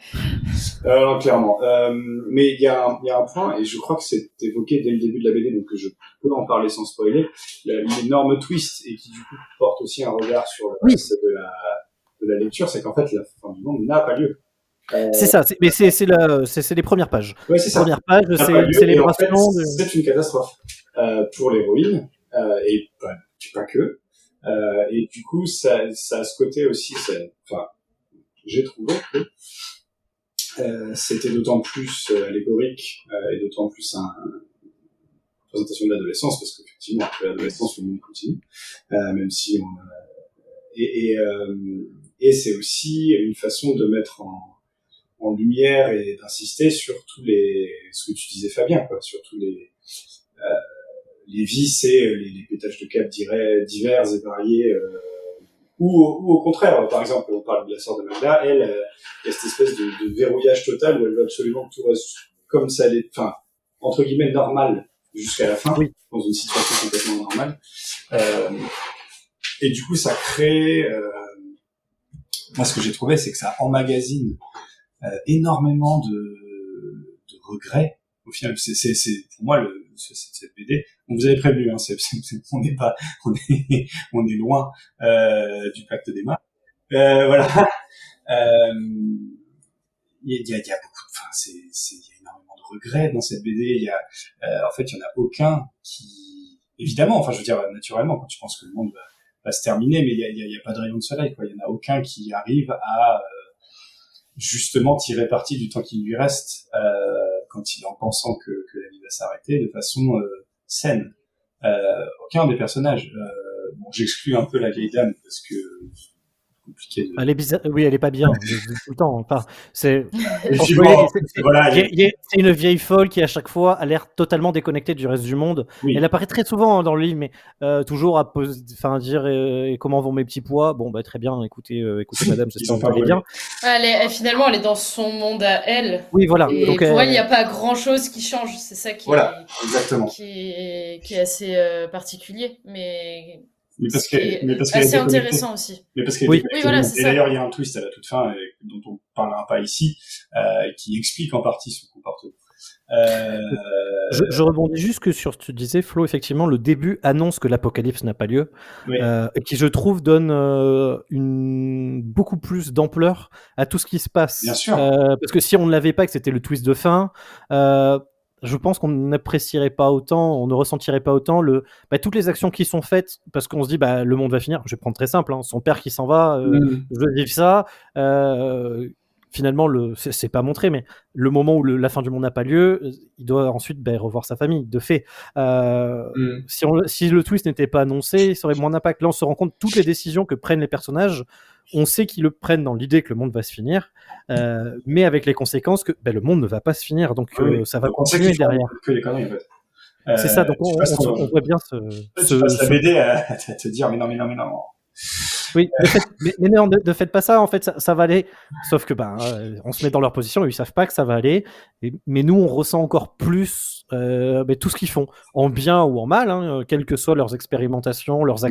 Euh, non, clairement. Euh, mais il y, a un- il y a un point, et je crois que c'est évoqué dès le début de la BD, donc je peux en parler sans spoiler, l'énorme twist, et qui du coup porte aussi un regard sur le Oui. reste de la, de la lecture, c'est qu'en fait la fin du monde n'a pas lieu. Euh, c'est ça, mais c'est les premières pages. ouais, c'est ça. Première page, c'est en fait, de- C'est une catastrophe euh, pour l'héroïne, euh, et pas, pas que. Et du coup, ça, ça a ce côté aussi, enfin, j'ai trouvé que c'était d'autant plus allégorique et d'autant plus un, une représentation de l'adolescence, parce qu'effectivement, après l'adolescence, le monde continue, même si on... et et, euh, et c'est aussi une façon de mettre en, en lumière et d'insister sur tous les... ce que tu disais, Fabien, quoi, sur tous les... euh, les vices et les, les pétages de dirais, divers et variés, euh, ou, au- ou au contraire, par exemple, on parle de la sœur de Magda, elle, euh, il y a cette espèce de, de verrouillage total où elle veut absolument que tout reste comme ça l'est, enfin, entre guillemets, normal jusqu'à la fin, Oui. dans une situation complètement normale. Euh, et du coup, ça crée, euh, moi, ce que j'ai trouvé, c'est que ça emmagasine euh, énormément de, de regrets. Au final, c'est, c'est, c'est pour moi le, ce- cette, BD. On vous avait prévenu, hein, c'est, on n'est pas, on est, on est loin euh, du pacte des mains. Euh, voilà. Euh, Il y, a, y a- beaucoup, enfin, c'est, c'est, il y a énormément de regrets dans cette BD. Il y a, euh, en fait, il y en a aucun qui, évidemment, enfin, je veux dire, naturellement, quand tu penses que le monde va, va se terminer, mais il y a, a- pas de rayon de soleil. Il y en a aucun qui arrive à euh, justement tirer parti du temps qui lui reste euh, quand il en pensant que, que la vie va s'arrêter de façon euh, saine. Aucun des personnages. Bon, j'exclus un peu la vieille dame parce que compliqué de. Elle est bizarre. Oui, elle est pas bien tout le temps. Enfin, c'est voilà, une vieille folle qui à chaque fois a l'air totalement déconnectée du reste du monde. oui. Elle apparaît très souvent hein, dans le livre, mais euh, toujours à poser, enfin dire euh, et comment vont mes petits pois. Bon bah très bien. Écoutez, euh, écoutez madame, Ils j'espère que vous allez bien. Elle est, finalement, elle est dans son monde à elle. Oui voilà. Et Donc pour euh, elle, il n'y a pas grand chose qui change. C'est ça qui, Voilà. Exactement. qui, est, qui est assez euh, particulier, mais, Mais parce est mais parce assez intéressant aussi. Mais parce Oui. voilà, Et d'ailleurs, il y a un twist à la toute fin dont on parlera pas ici, euh, qui explique en partie son comportement. Euh, je, je rebondis juste que sur ce que tu disais, Flo. Effectivement, le début annonce que l'apocalypse n'a pas lieu, Oui. euh, et qui je trouve donne euh, une beaucoup plus d'ampleur à tout ce qui se passe. Bien sûr. Euh, parce que si on ne l'avait pas, que c'était le twist de fin. Je pense qu'on n'apprécierait pas autant, on ne ressentirait pas autant le, bah, toutes les actions qui sont faites parce qu'on se dit bah, le monde va finir. Je vais prendre très simple, hein, son père qui s'en va, euh, Mm. je veux vivre ça. Euh, finalement, le, c'est, pas montré, mais le moment où le- la fin du monde n'a pas lieu, euh, il doit ensuite bah, revoir sa famille, de fait. Euh, Mm. si, on- si le twist n'était pas annoncé, ça aurait moins d'impact. Là, on se rend compte toutes les décisions que prennent les personnages. On sait qu'ils le prennent dans l'idée que le monde va se finir, euh, mais avec les conséquences que ben, le monde ne va pas se finir, donc Oui, euh, ça va Donc, continuer derrière. Que des conneries, en fait. C'est Euh, ça, donc tu on, on- voit bien ce, tu ce- passes la ce- BD à, à te dire, mais non, mais non, mais non. Oui, mais, mais non, ne, faites pas ça, en fait, ça, ça va aller. Sauf que, ben, euh, on se met dans leur position et ils savent pas que ça va aller. Et- mais nous, on ressent encore plus euh, ben, tout ce qu'ils font, en bien ou en mal, hein, euh, quelles que soient leurs expérimentations, leurs Mm.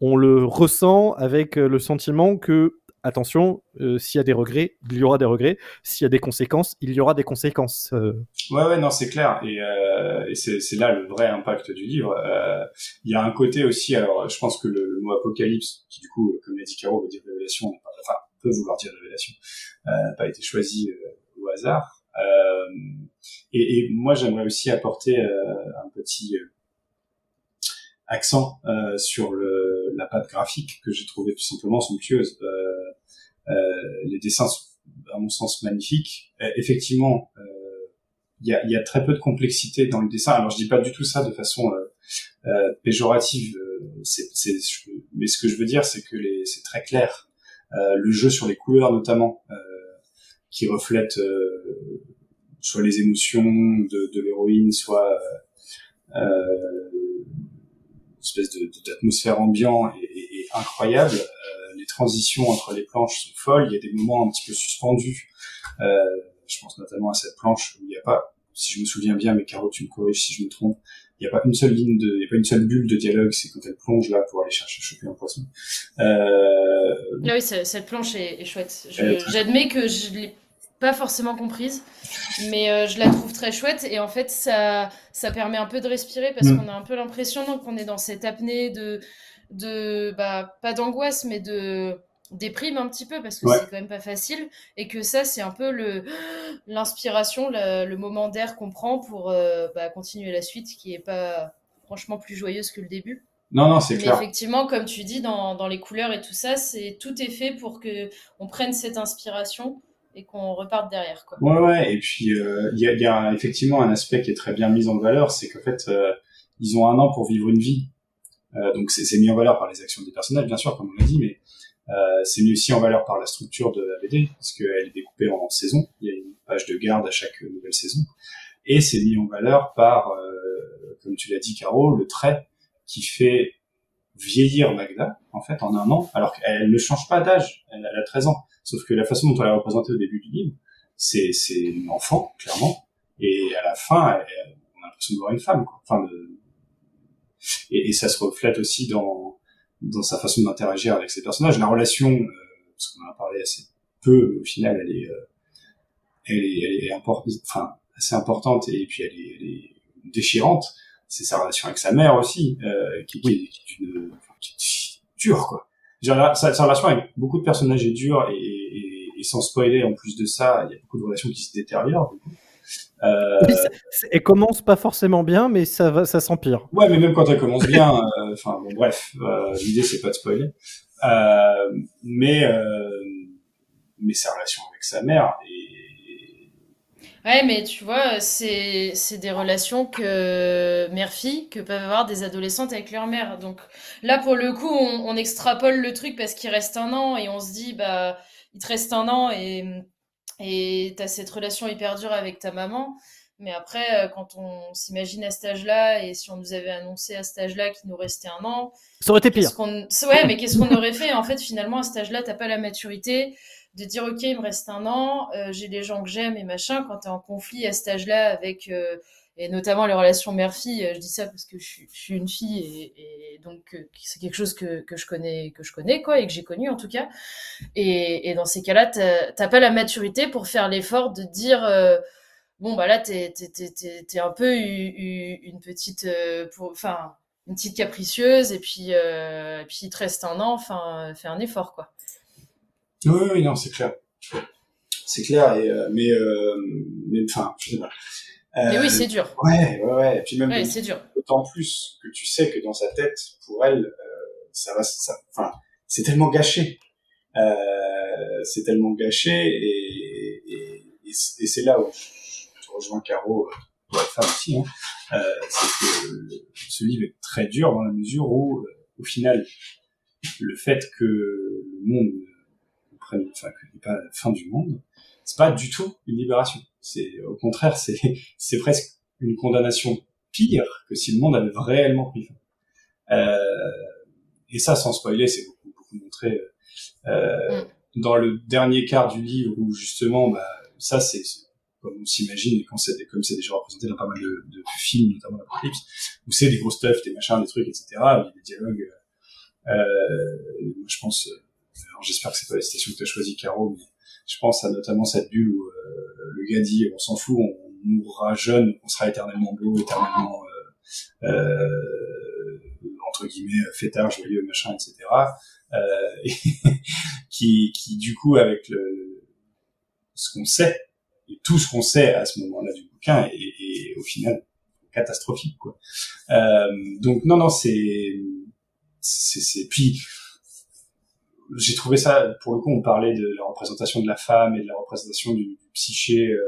On le ressent avec euh, le sentiment que, attention, euh, s'il y a des regrets, il y aura des regrets. S'il y a des conséquences, il y aura des conséquences. Euh, Ouais, ouais, non, c'est clair. Et, euh, c'est, là le vrai impact du livre. Il y a un côté aussi, alors je pense que le, mot apocalypse, qui du coup, comme l'a dit Caro, veut dire révélation, enfin, peut vouloir dire révélation, n'a pas été choisi au hasard. Et, moi, j'aimerais aussi apporter un petit accent sur le, la patte graphique que j'ai trouvé tout simplement somptueuse. Euh, euh, les dessins sont, à mon sens, magnifiques. Euh, effectivement, il y a, très peu de complexité dans le dessin. Alors je dis pas du tout ça de façon péjorative, mais ce que je veux dire c'est que c'est très clair. Le jeu sur les couleurs notamment, qui reflète soit les émotions de, l'héroïne, soit espèce de, d'atmosphère ambiante et, et- et incroyable. Euh, les transitions entre les planches sont folles. Il y a des moments un petit peu suspendus. Euh, je pense notamment à cette planche où il n'y a pas, si je me souviens bien, mais Caro, tu me corriges si je me trompe, il n'y a pas une seule ligne de, il n'y a pas une seule bulle de dialogue, c'est quand elle plonge là pour aller chercher choper un poisson. Euh, Ah oui, cette planche est, est chouette. Je- J'admets que je l'ai pas forcément comprise, mais euh, je la trouve très chouette et en fait ça, ça permet un peu de respirer parce Mm. qu'on a un peu l'impression qu'on est dans cette apnée de, de bah, pas d'angoisse mais de déprime un petit peu parce que Ouais. c'est quand même pas facile et que ça c'est un peu le l'inspiration, le, le moment d'air qu'on prend pour euh, bah, continuer la suite qui est pas franchement plus joyeuse que le début. Non, non, c'est clair. effectivement, comme tu dis, dans, dans les couleurs et tout ça, c'est tout est fait pour que on prenne cette inspiration et qu'on reparte derrière, quoi. Ouais, ouais. Et puis euh, il y, a, effectivement un aspect qui est très bien mis en valeur, c'est qu'en fait euh, ils ont un an pour vivre une vie. Euh, donc c'est mis en valeur par les actions des personnages, bien sûr, comme on l'a dit, mais c'est mis aussi en valeur par la structure de la BD, parce qu'elle est découpée en saisons. Il y a une page de garde à chaque nouvelle saison. Et c'est mis en valeur par, comme tu l'as dit, Caro, le trait qui fait vieillir Magda, en fait, en un an, alors qu'elle ne change pas d'âge. Elle a 13 ans. Sauf que la façon dont elle est représentée au début du livre, c'est c'est une enfant, clairement. Et à la fin, elle- on a l'impression de voir une femme, quoi. Enfin, de... et, et ça se reflète aussi dans dans sa façon d'interagir avec ses personnages. La relation, euh, parce qu'on en a parlé assez peu, mais au final, elle est, euh, elle est, elle est impor- enfin, assez importante et puis elle est, elle est déchirante. C'est sa relation avec sa mère aussi, euh, qui, qui est une- enfin, qui est dure, quoi. Sa, sa relation avec beaucoup de personnages est dure et, et, et sans spoiler, en plus de ça, il y a beaucoup de relations qui se détériorent. Euh, Elle commence pas forcément bien, mais ça va, ça s'empire. Ouais, mais même quand elle commence bien, euh, enfin bon, bref, euh, l'idée c'est pas de spoiler, euh, mais euh, mais sa relation avec sa mère et Ouais, mais tu vois, c'est c'est des relations que mère-fille que peuvent avoir des adolescentes avec leur mère. Donc là, pour le coup, on, on extrapole le truc parce qu'il reste un an et on se dit, bah, il te reste un an et et t'as cette relation hyper dure avec ta maman. Mais après, euh, quand on s'imagine à cet âge-là et si on nous avait annoncé à cet âge-là qu'il nous restait un an, Ça aurait été pire. Ouais, mais qu'est-ce qu'on aurait fait? En fait, finalement, à cet âge-là, t'as pas la maturité de dire, OK, il me reste un an, euh, j'ai des gens que j'aime et machin. Quand t'es en conflit à cet âge-là avec, euh, et notamment les relations mère-fille, euh, je dis ça parce que je suis, une fille et, donc c'est quelque chose que, que je connais, que je connais, quoi, et que j'ai connu en tout cas. Et, dans ces cas-là, t'as, pas la maturité pour faire l'effort de dire, bon, bah là, t'es, t'es, un peu une petite, enfin, une petite capricieuse et puis et puis il te reste un an enfin fais un effort quoi oui, oui, non, c'est clair, c'est clair et euh, mais euh, mais enfin, je sais pas. Euh, mais oui c'est dur. ouais, ouais, ouais, et puis même ouais c'est dur. d'autant plus que tu sais que dans sa tête, pour elle, euh, ça va, ça, enfin, c'est tellement gâché, euh, c'est tellement gâché, et, et, et c'est et c'est là où je rejoins Caro, euh, pour la femme aussi, hein, euh, c'est que ce livre est très dur dans la mesure où, euh, au final, le fait que le monde prenne, enfin, n'y ait pas la fin du monde, c'est pas du tout une libération. C'est, au contraire, c'est, c'est presque une condamnation pire que si le monde avait réellement pris fin. Euh, et ça, sans spoiler, c'est beaucoup, beaucoup montré euh, dans le dernier quart du livre où justement, bah, ça c'est comme on s'imagine et comme c'est déjà représenté dans pas mal de, films, notamment l'Apocalypse, où c'est des grosses stuff, des machins, des trucs, etc. Des dialogues. Euh, je pense. J'espère que c'est pas la citation que tu as choisie, Caro, mais je pense à notamment cette bulle où euh, le gars dit on s'en fout, on mourra jeune, on sera éternellement beau, éternellement euh, euh, entre guillemets fêtard, joyeux, machin, etc. Euh, et qui, qui du coup avec le ce qu'on sait et tout ce qu'on sait à ce moment-là du bouquin est, est au final catastrophique quoi. Euh, donc non non c'est c'est puis j'ai trouvé ça pour le coup on parlait de la représentation de la femme et de la représentation du, psyché euh,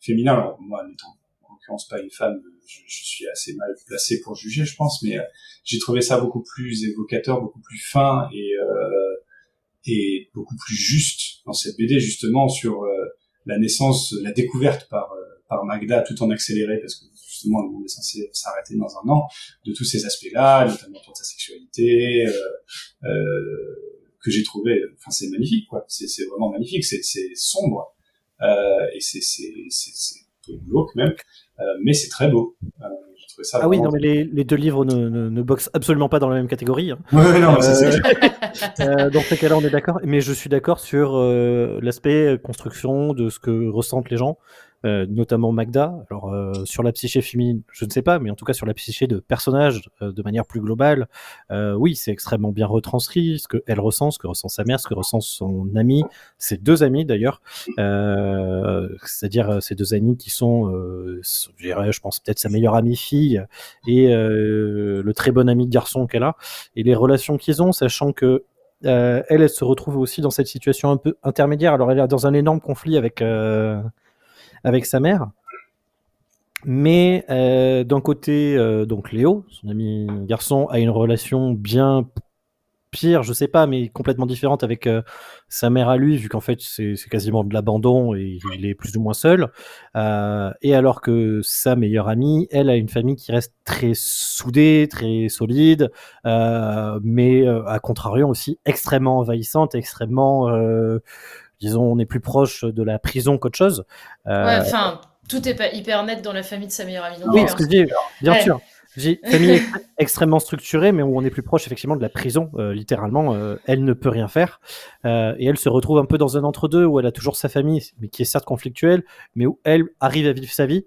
féminin. Alors moi n'étant en l'occurrence pas une femme je, je, suis assez mal placé pour juger je pense mais euh, j'ai trouvé ça beaucoup plus évocateur beaucoup plus fin et euh, et beaucoup plus juste dans cette BD justement sur euh, la naissance la découverte par par Magda tout en accéléré parce que justement le monde est censé s'arrêter dans un an de tous ces aspects là notamment autour de sa sexualité euh, euh, que j'ai trouvé enfin c'est magnifique quoi c'est vraiment magnifique c'est sombre euh, et c'est glauque même euh, mais c'est très beau euh, j'ai trouvé ça ah oui non mais les, les deux livres ne, ne, ne boxent absolument pas dans la même catégorie hein. ouais non dans ces cas-là, on est d'accord. Mais je suis d'accord sur l'aspect construction de ce que ressentent les gens. Euh, notamment Magda. Alors euh, sur la psyché féminine, je ne sais pas, mais en tout cas sur la psyché de personnage euh, de manière plus globale, euh, oui, c'est extrêmement bien retranscrit ce que elle ressent, ce que ressent sa mère, ce que ressent son ami, ses deux amis d'ailleurs, euh, c'est-à-dire euh, ces deux amis qui sont, euh, je dirais, je pense peut-être sa meilleure amie fille et euh, le très bon ami garçon qu'elle a, et les relations qu'ils ont, sachant que euh, elle, elle se retrouve aussi dans cette situation un peu intermédiaire. Alors elle est dans un énorme conflit avec euh, avec sa mère. Mais euh, d'un côté, euh, donc Léo, son ami garçon, a une relation bien pire, je sais pas, mais complètement différente avec euh, sa mère à lui, vu qu'en fait c'est quasiment de l'abandon et il est plus ou moins seul. Et alors que sa meilleure amie, elle a une famille qui reste très soudée, très solide, mais à contrario aussi extrêmement envahissante, extrêmement, disons, on est plus proche de la prison qu'autre chose. Euh, Ouais, enfin, tout est pas hyper net dans la famille de sa meilleure amie. oui, plus, ce que je dis, bien Ouais. sûr. J'ai famille ex- extrêmement structurée, mais où on est plus proche effectivement de la prison, euh, littéralement. euh, elle ne peut rien faire euh, et elle se retrouve un peu dans un entre-deux où elle a toujours sa famille, mais qui est certes conflictuelle, mais où elle arrive à vivre sa vie.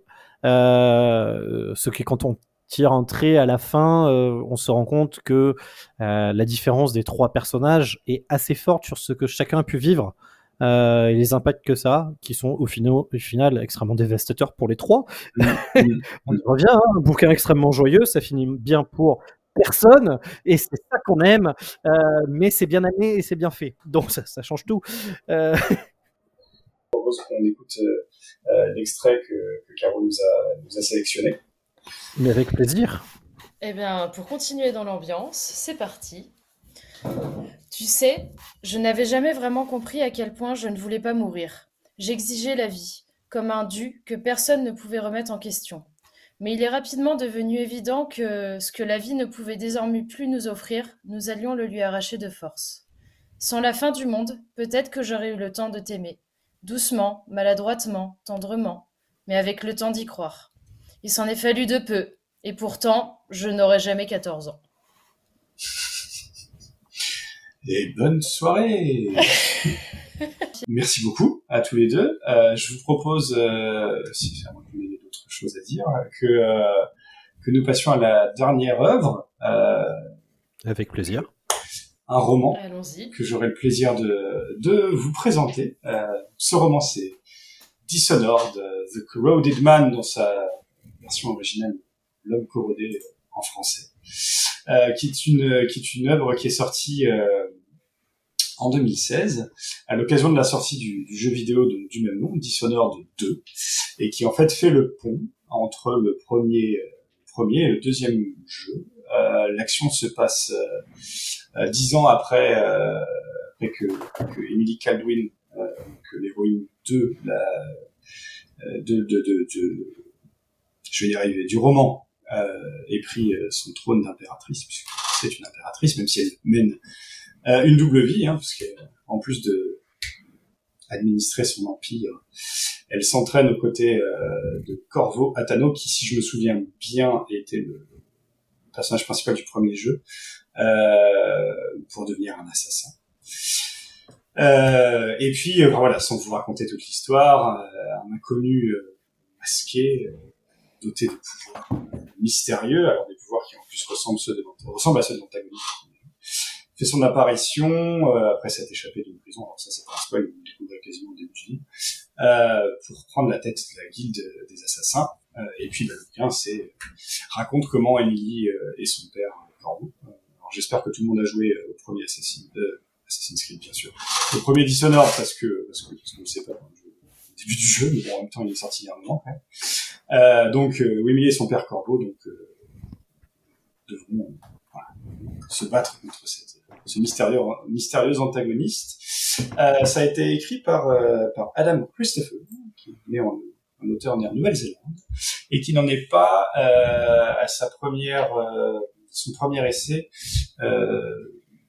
Euh, ce qui, quand on tire un trait à la fin, euh, on se rend compte que euh, la différence des trois personnages est assez forte sur ce que chacun a pu vivre. Euh, et les impacts que ça a, qui sont au final, au final extrêmement dévastateurs pour les trois. On y revient, hein, un bouquin extrêmement joyeux, ça finit bien pour personne, et c'est ça qu'on aime, euh, mais c'est bien amené et c'est bien fait. Donc ça, ça change tout. Euh, Je propose qu'on écoute euh, euh, l'extrait que, que Caro nous a, nous a sélectionné. mais avec plaisir. Eh bien, pour continuer dans l'ambiance, c'est parti. Tu sais, je n'avais jamais vraiment compris à quel point je ne voulais pas mourir. J'exigeais la vie, comme un dû que personne ne pouvait remettre en question. Mais il est rapidement devenu évident que ce que la vie ne pouvait désormais plus nous offrir, nous allions le lui arracher de force. Sans la fin du monde, peut-être que j'aurais eu le temps de t'aimer. Doucement, maladroitement, tendrement, mais avec le temps d'y croire. Il s'en est fallu de peu, et pourtant, je n'aurai jamais 14 ans. Et bonne soirée Merci beaucoup à tous les deux. Euh, je vous propose, euh, si à moins que vous ayez d'autres choses à dire, que, euh, que nous passions à la dernière œuvre, euh, Avec plaisir. un roman Allons-y. que j'aurai le plaisir de, de vous présenter. Euh, ce roman, c'est Dishonored, euh, The Corroded Man, dans sa version originale, L'homme corrodé en français, euh, qui est une qui est une œuvre qui est sortie euh, en 2016 à l'occasion de la sortie du, jeu vidéo du même nom, Dishonored 2, et qui en fait fait le pont entre le premier euh, et le deuxième jeu. Euh, L'action se passe euh, dix ans après, que, Emily Caldwin, que l'héroïne de la de, je vais y arriver, du roman, ait pris son trône d'impératrice, puisque c'est une impératrice, même si elle mène euh, une double vie, hein, parce qu'en plus de administrer son empire, elle s'entraîne aux côtés euh, de Corvo Atano, qui, si je me souviens bien, était le personnage principal du premier jeu, euh, pour devenir un assassin. Euh, et puis, voilà, sans vous raconter toute l'histoire, euh, un inconnu euh, masqué, doté de pouvoirs mystérieux, alors des pouvoirs qui en plus ressemblent, ceux de, ressemblent à ceux de l'antagoniste, fait son apparition euh, après s'être échappé d'une prison, alors ça c'est un spoil, vous le découvrez quasiment au début du livre, euh, pour prendre la tête de la guilde des assassins. Euh, et puis bah, le bouquin c'est raconte comment Emily euh, et son père Corbeau. Euh, alors j'espère que tout le monde a joué euh, au premier Assassin, euh, Assassin's Creed bien sûr, le premier Dishonored parce que parce que parce qu'on le sait pas jeu- au début du jeu, mais bon, en même temps il est sorti il y a un moment. Euh, donc euh, Emily et son père Corbeau donc euh, devront se battre contre cette, ce mystérieux antagoniste. Euh, ça a été écrit par euh, par Adam Christopher qui est né en un auteur né en Nouvelle-Zélande et qui n'en est pas euh, à sa première son premier essai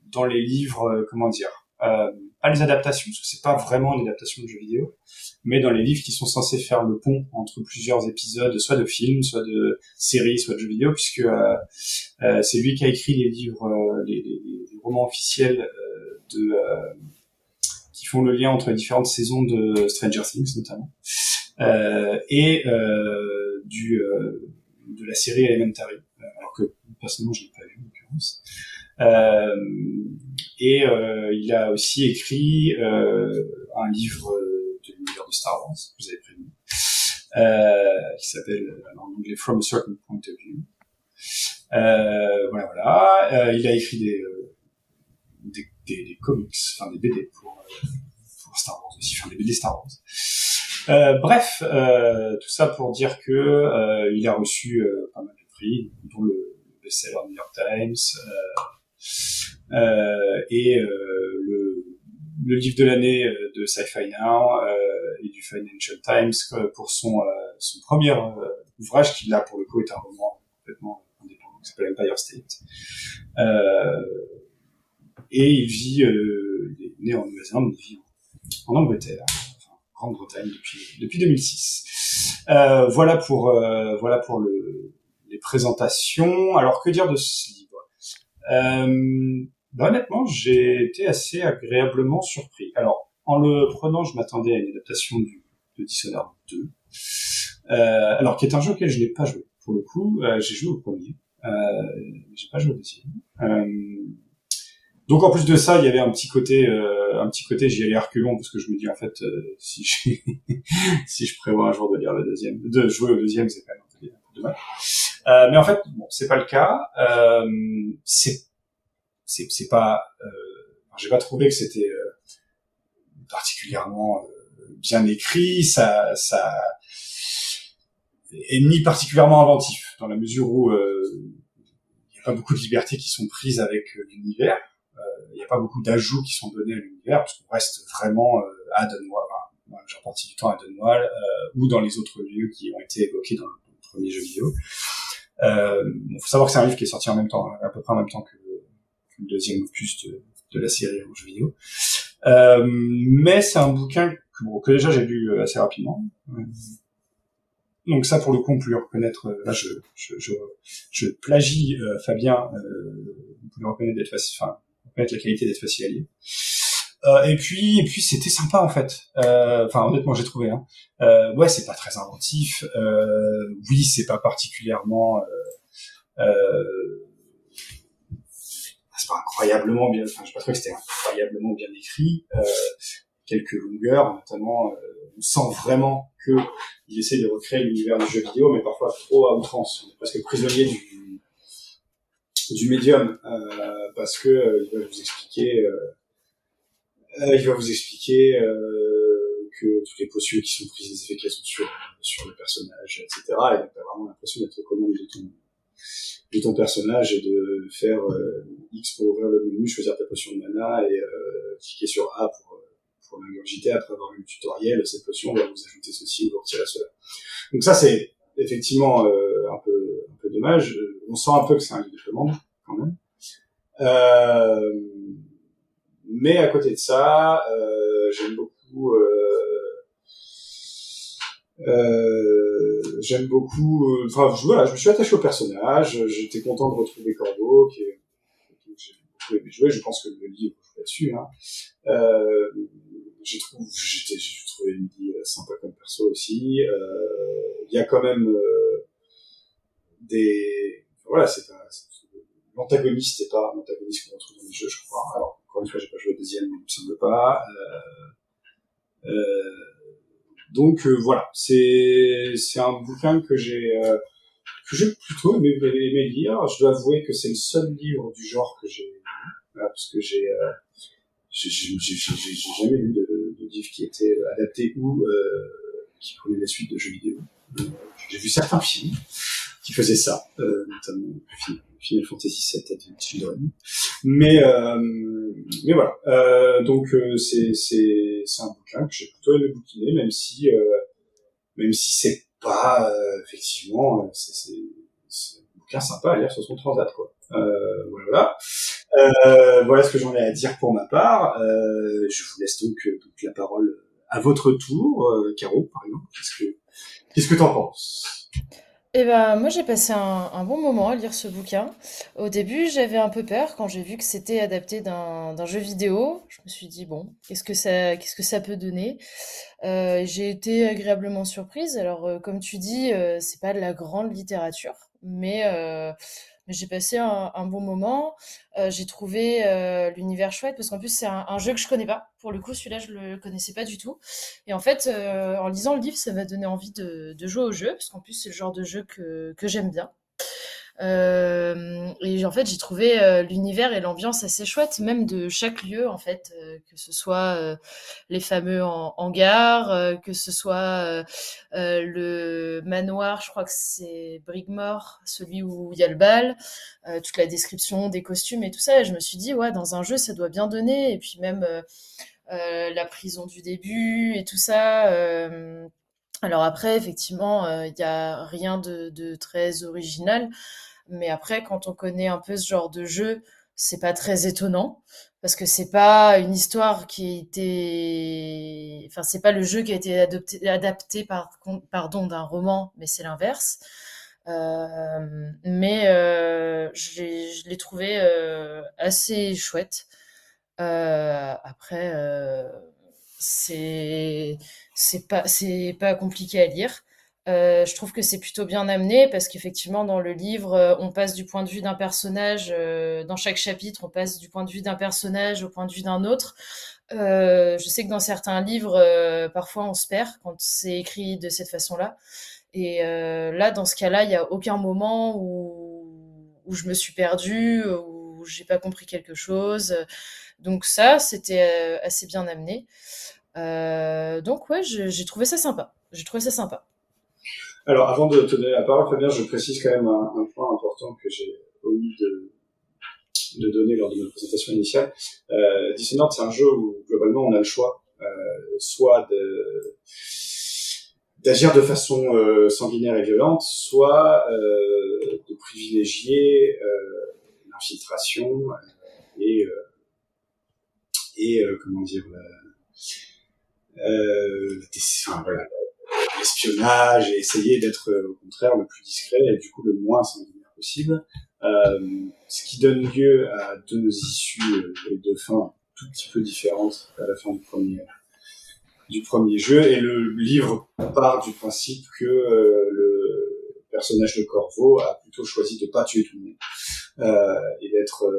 dans les livres comment dire pas les adaptations parce que c'est pas vraiment une adaptation de jeu vidéo mais dans les livres qui sont censés faire le pont entre plusieurs épisodes soit de films soit de séries soit de jeux vidéo puisque euh, euh, c'est lui qui a écrit les livres euh, les, romans officiels qui font le lien entre les différentes saisons de Stranger Things notamment et du de la série Elementary, alors que personnellement je l'ai pas vu en l'occurrence. Et euh, il a aussi écrit euh, un livre de l'univers de Star Wars, que vous avez prévu, euh, qui s'appelle euh, en anglais From a Certain Point of View. Euh, voilà, voilà. Euh, il a écrit des, euh, des, comics, enfin des BD pour, euh, Star Wars aussi, enfin des BD Star Wars. Euh, bref, euh, tout ça pour dire que euh, il a reçu euh, pas mal de prix, dont le best-seller New York Times euh, euh, et euh, le, le livre de l'année euh, de Sci-Fi Now euh, et du Financial Times euh, pour son, euh, son premier euh, ouvrage qui là pour le coup est un roman complètement indépendant qui s'appelle Empire State. Euh, et il vit, euh, il est né en Nouvelle-Zélande, il vit en Angleterre, enfin, Grande-Bretagne depuis, depuis 2006. Euh, voilà pour, euh, voilà pour le, les présentations. Alors que dire de ce livre? Euh, bah, Honnêtement, j'ai été assez agréablement surpris. Alors, en le prenant, je m'attendais à une adaptation du, de Dishonored 2, euh, alors qui est un jeu auquel je n'ai pas joué. Pour le coup, euh, j'ai joué au premier, euh, j'ai pas joué au deuxième. Euh, donc en plus de ça, il y avait un petit côté, euh, un petit côté, j'y allais reculons parce que je me dis en fait, euh, si je, si je prévois un jour de lire le deuxième, de jouer au deuxième, c'est quand même un peu, dommage. Euh, mais en fait, bon, c'est pas le cas. C'est, c'est, c'est pas, euh, j'ai pas trouvé que c'était euh, particulièrement euh, bien écrit. Ça, ça est ni particulièrement inventif dans la mesure où il n'y a pas beaucoup de libertés qui sont prises avec l'univers. Il n'y a pas beaucoup d'ajouts qui sont donnés à l'univers parce qu'on reste vraiment à Dunwall, enfin, j'ai partie du temps à euh, ou dans les autres lieux qui ont été évoqués dans le premier jeu vidéo. Euh, faut savoir que c'est un livre qui est sorti en même temps, à peu près en même temps que le, deuxième opus de, de la série en jeu vidéo. Euh, mais c'est un bouquin que, bon, que déjà j'ai lu euh, assez rapidement. Donc ça, pour le coup, on peut le reconnaître. euh, Là, je, je, je, je plagie euh, Fabien. Euh, on peut le reconnaître d'être facile, enfin, reconnaître la qualité d'être facile à lire. Euh, et puis, et puis, c'était sympa en fait. Enfin, honnêtement, j'ai trouvé. Hein. Ouais, c'est pas très inventif. Oui, c'est pas particulièrement. Euh, incroyablement bien. Enfin, pas trouvé que c'était incroyablement bien écrit. Euh, quelques longueurs, notamment. Euh, on sent vraiment que il essaie de recréer l'univers du jeu vidéo, mais parfois trop à outrance. On est presque prisonnier du, du médium, euh, parce que euh, il va vous expliquer, euh, euh, il va vous expliquer que toutes les potions qui sont prises, les effets qu'elles ont sur sur le personnage, etc. Et donc t'as vraiment l'impression d'être aux commandes de ton de ton personnage et de faire euh, X pour ouvrir le menu, choisir ta potion de mana et euh, cliquer sur A pour euh, pour l'ingurgiter après avoir lu le tutoriel, cette potion va vous ajouter ceci ou vous retirer cela. Donc ça, c'est effectivement un, peu, un peu dommage. On sent un peu que c'est un livre de commande, quand même. Mais à côté de ça, j'aime beaucoup... j'aime beaucoup... euh, Enfin, je- voilà, je me suis attaché au personnage. J'étais content de retrouver Corbeau, qui j'ai beaucoup aimé jouer. Je pense que le livre joue là-dessus. Hein. Euh, j'ai trouvé, j'étais, j'ai trouvé euh, sympa comme perso aussi. Euh, Il y a quand même euh, des, voilà, c'est pas, l'antagoniste n'est pas un antagoniste qu'on retrouve dans les jeux, je crois. Alors encore une fois, j'ai pas joué au deuxième, il me semble pas. Euh, euh, donc euh, voilà, c'est c'est un bouquin que j'ai euh, que j'ai plutôt aimé, aimé lire. Je dois avouer que c'est le seul livre du genre que j'ai voilà, parce que j'ai euh, j'ai jamais lu de, de livre qui était adapté ou euh, qui prenait la suite de jeux vidéo. Euh, J'ai vu certains films qui faisaient ça, euh, notamment Final- Fantasy VII Advent Children. Mais euh, mais voilà. Euh, donc euh, c'est c'est c'est un bouquin que j'ai plutôt aimé bouquiner, même si même si c'est pas effectivement c'est un bouquin sympa à lire sur son transat quoi. Euh, voilà. Euh, voilà ce que j'en ai à dire pour ma part. Euh, je vous laisse donc, donc la parole à votre tour, Caro, par exemple. Qu'est-ce que qu'est-ce que t'en penses? Eh ben, moi j'ai passé un, bon moment à lire ce bouquin. Au début, j'avais un peu peur quand j'ai vu que c'était adapté d'un jeu vidéo. Je me suis dit bon, qu'est-ce que ça qu'est-ce que ça peut donner? Euh, j'ai été agréablement surprise. Alors, euh, comme tu dis, euh, c'est pas de la grande littérature, mais, euh, j'ai passé un, bon moment. Euh, j'ai trouvé euh, l'univers chouette parce qu'en plus c'est un, jeu que je connais pas. Pour le coup, celui-là je le connaissais pas du tout. Et en fait, euh, en lisant le livre, ça m'a donné envie de, jouer au jeu parce qu'en plus c'est le genre de jeu que j'aime bien. Euh, et en fait, j'ai trouvé euh, l'univers et l'ambiance assez chouette, même de chaque lieu, en fait, euh, que ce soit les fameux han- hangars, que ce soit le manoir, je crois que c'est Brigmore, celui où il y a le bal, toute la description des costumes et tout ça. Et je me suis dit, ouais, dans un jeu, ça doit bien donner. Et puis même la prison du début et tout ça. alors après, effectivement, il y a rien de très original. Mais après, quand on connaît un peu ce genre de jeu, c'est pas très étonnant parce que c'est pas une histoire qui a été, enfin, c'est pas le jeu qui a été adapté par, pardon, d'un roman, mais c'est l'inverse. Euh, mais euh, je l'ai, trouvé euh, assez chouette. Après, c'est c'est pas c'est pas compliqué à lire. Euh, je trouve que c'est plutôt bien amené parce qu'effectivement dans le livre euh, on passe du point de vue d'un personnage euh, dans chaque chapitre on passe du point de vue d'un personnage au point de vue d'un autre. Je sais que dans certains livres parfois on se perd quand c'est écrit de cette façon-là et là dans ce cas-là il y a aucun moment où où je me suis perdue où j'ai pas compris quelque chose. Donc ça c'était assez bien amené. Donc ouais, j'ai trouvé ça sympa. J'ai trouvé ça sympa. Alors, avant de te donner la parole, Fabien, je précise quand même un, point important que j'ai omis de, donner lors de notre présentation initiale. Euh, Dishonored, c'est un jeu où, globalement, on a le choix, euh, soit d'agir de façon euh, sanguinaire et violente, soit euh, de privilégier l'infiltration et, et comment dire, la- enfin, voilà, l'espionnage et essayer d'être euh, au contraire le plus discret et du coup le moins sanguinaire possible. Euh, ce qui donne lieu à deux issues euh, et deux fins tout petit peu différentes à la fin du premier du premier jeu et le livre part du principe que le personnage de Corvo a plutôt choisi de pas tuer tout le monde et d'être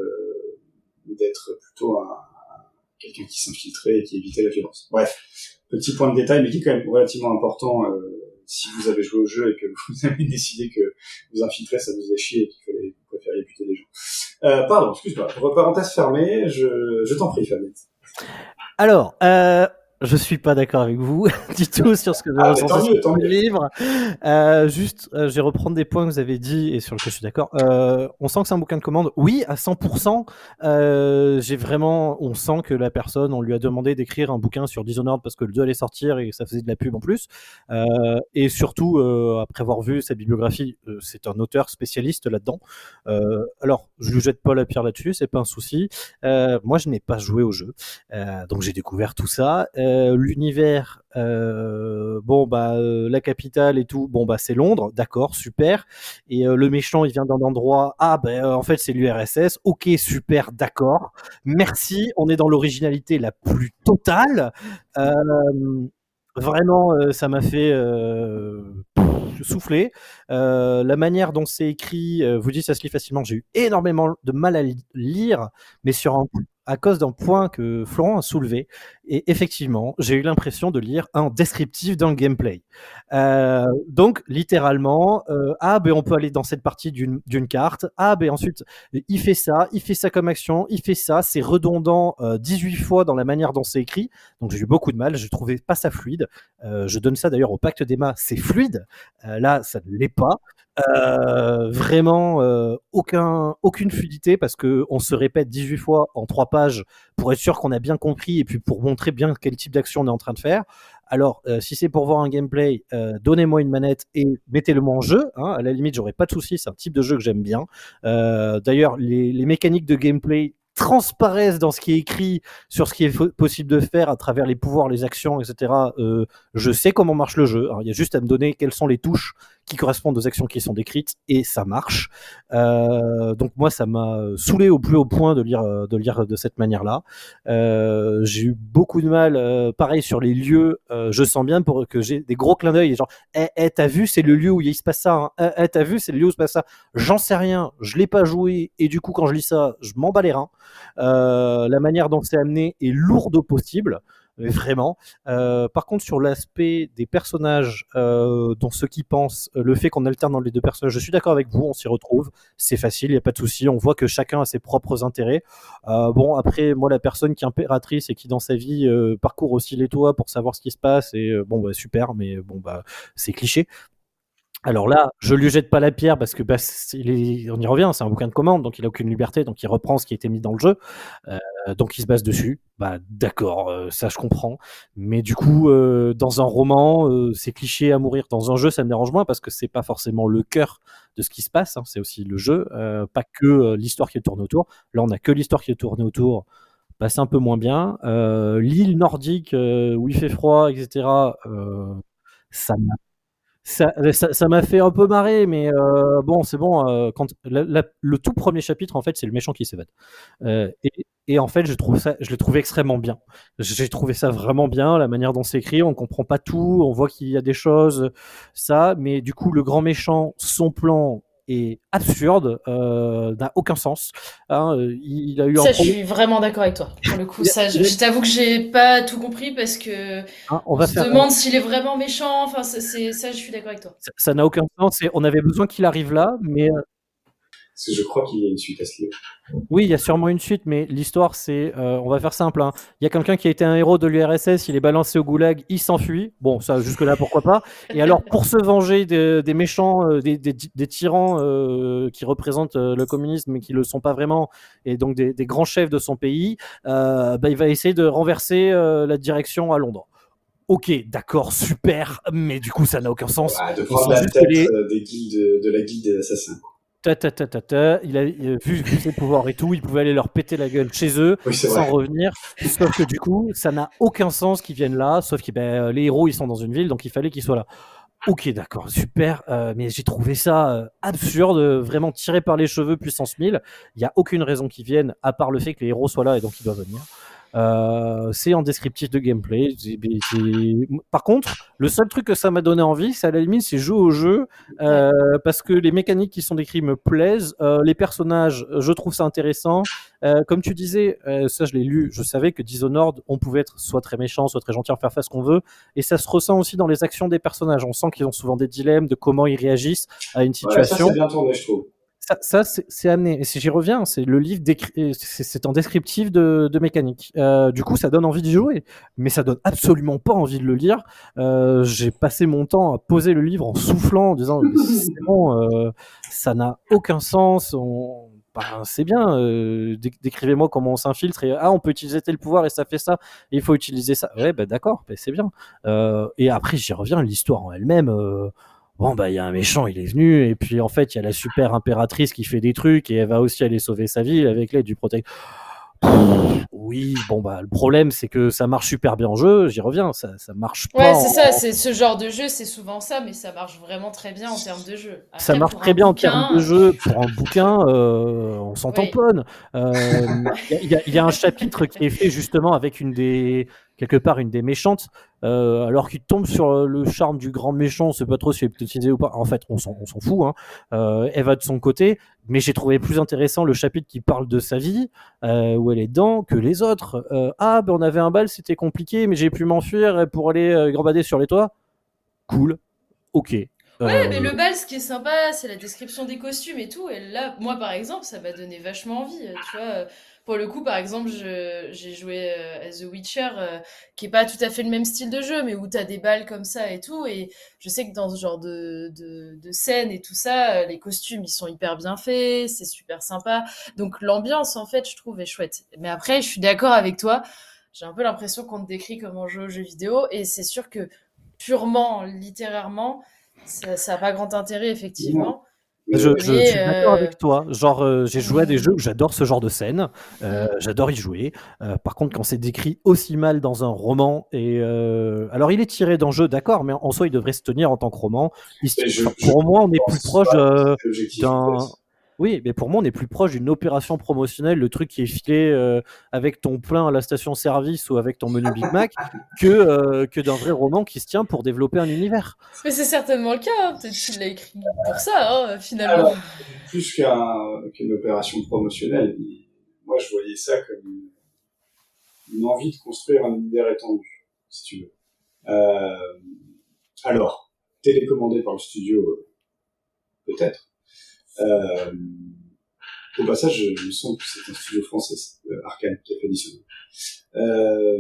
d'être plutôt un, quelqu'un qui s'infiltrait et qui évitait la violence. Bref, petit point de détail, mais qui est quand même relativement important euh, si vous avez joué au jeu et que vous avez décidé que vous infiltrer, ça vous faisait chier et qu'il fallait vous préfériez buter des gens. Euh, pardon, excuse-moi. Parenthèse fermée, je, je t'en prie, Fabien. Alors, euh, je suis pas d'accord avec vous du tout sur ce que vous Ah, sur tant le livre. Euh, juste, euh, je vais reprendre des points que vous avez dit et sur lesquels je suis d'accord. Euh, on sent que c'est un bouquin de commande. Oui, à 100%. Euh, j'ai vraiment, on sent que la personne, on lui a demandé d'écrire un bouquin sur Dishonored parce que le 2 allait sortir et ça faisait de la pub en plus. Et surtout, après avoir vu sa bibliographie, c'est un auteur spécialiste là-dedans. Alors, je lui jette pas la pierre là-dessus, c'est pas un souci. Moi, je n'ai pas joué au jeu, donc j'ai découvert tout ça. Euh, L'univers, euh, bon bah euh, la capitale et tout, bon bah c'est Londres, d'accord, super. Et euh, le méchant, il vient d'un endroit, ah ben euh, en fait c'est l'URSS, ok, super, d'accord. Merci, on est dans l'originalité la plus totale. Euh, Vraiment, euh, ça m'a fait euh, souffler. Euh, la manière dont c'est écrit, euh, vous dites ça se lit facilement. J'ai eu énormément de mal à li- lire, mais sur un, à cause d'un point que Florent a soulevé. Et effectivement, j'ai eu l'impression de lire un descriptif d'un gameplay. Euh, donc, littéralement, euh, ah ben on peut aller dans cette partie d'une carte. Ah ben ensuite, il fait ça, il fait ça comme action, il fait ça. C'est redondant euh, 18 fois dans la manière dont c'est écrit. Donc j'ai eu beaucoup de mal, je trouvais pas ça fluide. Euh, je donne ça d'ailleurs au pacte d'Emma, c'est fluide. Euh, là, ça ne l'est pas. Euh, vraiment euh, aucun, aucune fluidité parce que on se répète 18 fois en trois pages pour être sûr qu'on a bien compris et puis pour montrer bien quel type d'action on est en train de faire. Alors, euh, si c'est pour voir un gameplay, euh, donnez-moi une manette et mettez-le-moi en jeu. Hein, à la limite, j'aurais pas de souci. C'est un type de jeu que j'aime bien. Euh, D'ailleurs, les, les mécaniques de gameplay transparaissent dans ce qui est écrit sur ce qui est possible de faire à travers les pouvoirs, les actions, etc. euh, je sais comment marche le jeu. Alors, il y a juste à me donner quelles sont les touches qui correspondent aux actions qui sont décrites et ça marche. Euh, donc moi, ça m'a saoulé au plus haut point de lire de lire de cette manière-là. Euh, j'ai eu beaucoup de mal, euh, pareil sur les lieux. je sens bien pour que j'ai des gros clins d'œil, genre, eh, eh, t'as vu, c'est le lieu où il se passe ça. Hein. Eh, eh, t'as vu, c'est le lieu où se passe ça. J'en sais rien, je l'ai pas joué et du coup, quand je lis ça, je m'en bats les reins. La manière dont c'est amené est lourde au possible. Mais Vraiment. Euh, par contre, sur l'aspect des personnages, euh, dont ceux qui pensent, euh, le fait qu'on alterne dans les deux personnages, je suis d'accord avec vous, on s'y retrouve, c'est facile, il n'y a pas de souci, on voit que chacun a ses propres intérêts. Bon, après, moi, la personne qui est impératrice et qui, dans sa vie, parcourt aussi les toits pour savoir ce qui se passe, et bon, bah, super, mais bon, bah, c'est cliché. Alors là, je lui jette pas la pierre parce que bah, il est- on y revient, c'est un bouquin de commande, donc il a aucune liberté, donc il reprend ce qui a été mis dans le jeu, euh, donc il se base dessus. Bah d'accord, euh, ça je comprends, mais du coup, euh, dans un roman, euh, c'est cliché à mourir. Dans un jeu, ça me dérange moins parce que c'est pas forcément le cœur de ce qui se passe, hein, c'est aussi le jeu, pas que l'histoire qui tourne autour. Là, on a que l'histoire qui tourne autour. Bah, c'est un peu moins bien. L'île nordique où il fait froid, etc. ça ça ça m'a fait un peu marrer, mais euh, bon, c'est bon. euh, quand la- la- le tout premier chapitre, en fait, c'est le méchant qui s'évade. Euh, et, et en fait, je trouve ça, je l'ai trouvé extrêmement bien. J'ai trouvé ça vraiment bien, la manière dont c'est écrit. On comprend pas tout, on voit qu'il y a des choses, ça, mais du coup, le grand méchant, son plan est absurde, euh, n'a aucun sens. Hein, il, il a eu un Ça, je suis vraiment d'accord avec toi. Pour le coup, ça, je, t'avoue que j'ai pas tout compris parce que hein, on on va se faire. demande s'il est vraiment méchant. Enfin, c'est ça, je suis d'accord avec toi. Ça n'a aucun sens. et on avait besoin qu'il arrive là, mais euh, Parce que je crois qu'il y a une suite à ce livre. Oui, il y a sûrement une suite, mais l'histoire, c'est, euh, on va faire simple. hein. Il y a quelqu'un qui a été un héros de l'URSS, il est balancé au goulag, il s'enfuit. Bon, ça, jusque-là, pourquoi pas. Et alors, pour se venger des, des méchants, euh, des, des- des tyrans euh, qui représentent le communisme, mais qui le sont pas vraiment, et donc des, grands chefs de son pays, bah, il va essayer de renverser la direction à Londres. Ok, d'accord, super, mais du coup, ça n'a aucun sens. Ah, de prendre la tête les- des guildes, de la guilde des assassins. Ta, ta, ta, ta, ta. Il a vu, vu ses pouvoirs et tout, il pouvait aller leur péter la gueule chez eux Oui, sans vrai. revenir. Sauf que du coup, ça n'a aucun sens qu'ils viennent là, sauf que ben, les héros, ils sont dans une ville, donc il fallait qu'ils soient là. Ok, d'accord, super, euh, mais j'ai trouvé ça euh, absurde, euh, vraiment tiré par les cheveux, puissance 1000. Il n'y a aucune raison qu'ils viennent, à part le fait que les héros soient là et donc ils doivent venir. Euh, c'est en descriptif de gameplay. Par contre, le seul truc que ça m'a donné envie, c'est à la limite, c'est jouer au jeu euh, parce que les mécaniques qui sont décrites me plaisent. Euh, les personnages, je trouve ça intéressant. Euh, comme tu disais, euh, ça je l'ai lu, je savais que Dishonored, on pouvait être soit très méchant, soit très gentil, faire faire ce qu'on veut, et ça se ressent aussi dans les actions des personnages. On sent qu'ils ont souvent des dilemmes de comment ils réagissent à une ça, situation. c'est bien tourné, je trouve. Ça, c'est amené. Et si j'y reviens, c'est le livre c'est en descriptif de, mécanique. Euh, du coup, ça donne envie d'y jouer, mais ça donne absolument pas envie de le lire. Euh, J'ai passé mon temps à poser le livre en soufflant, en disant bon, euh, ça n'a aucun sens. Ben, c'est bien, dé- décrivez-moi comment on s'infiltre et ah on peut utiliser tel pouvoir et ça fait ça, il faut utiliser ça. Ouais, bah d'accord, bah, c'est bien. Et après j'y reviens, l'histoire en elle-même. Bon bah il y a un méchant, il est venu et puis en fait il y a la super impératrice qui fait des trucs et elle va aussi aller sauver sa ville avec l'aide du protecteur. Oui, bon bah le problème c'est que ça marche super bien en jeu, j'y reviens, ça ça marche pas. Ouais, en- c'est ça. C'est ce genre de jeu, c'est souvent ça, mais ça marche vraiment très bien en termes de jeu. ça marche très bien en termes de jeu. Pour un bouquin, euh, on s'en Oui. tamponne. Euh, y, y il y a un chapitre qui est fait justement avec une des quelque part une des méchantes, euh, alors qu'il tombe sur le charme du grand méchant. On sait pas trop si elle est utilisé ou pas. En fait, on s'en on s'en fout. Hein. Euh, elle va de son côté, mais j'ai trouvé plus intéressant le chapitre qui parle de sa vie, euh, où elle est dedans, que les autres. Euh, ah, ben on avait un bal, c'était compliqué, mais j'ai pu m'enfuir pour aller gambader sur les toits. Cool. Ok. Ouais, mais le bal, ce qui est sympa, c'est la description des costumes et tout. Et là, moi, par exemple, ça m'a donné vachement envie. Tu vois, pour le coup, par exemple, j'ai joué euh, à The Witcher, euh, qui est pas tout à fait le même style de jeu, mais où t'as des balles comme ça et tout. Et je sais que dans ce genre de, de, de scène et tout ça, euh, les costumes, ils sont hyper bien faits, c'est super sympa. Donc l'ambiance, en fait, je trouve, est chouette. Mais après, je suis d'accord avec toi. J'ai un peu l'impression qu'on te décrit comme un jeu aux jeux vidéo. Et c'est sûr que purement littérairement, ça n'a pas grand intérêt, effectivement. Je, euh, je- je suis d'accord euh, avec toi. Genre, euh, j'ai joué à des jeux où j'adore ce genre de scène. euh, j'adore y jouer. Euh, par contre, quand c'est décrit aussi mal dans un roman, et euh, alors il est tiré d'un jeu, d'accord, mais en soi, il devrait se tenir en tant que roman. Il je- pour moi, on est plus proche euh, d'un. Oui, mais pour moi, on est plus proche d'une opération promotionnelle, le truc qui est filé euh, avec ton plein à la station-service ou avec ton menu Big Mac, que, euh, que d'un vrai roman qui se tient pour développer un univers. Mais c'est certainement le cas, hein. peut-être qu'il l'a écrit pour ça, hein, finalement. Alors, plus qu'un- qu'une opération promotionnelle, moi je voyais ça comme une, une envie de construire un univers étendu, si tu veux. Euh, alors, télécommandé par le studio, peut-être. Euh, au passage, je, me sens que c'est un studio français, euh, Arkane, qui a fait Dishonored. Euh,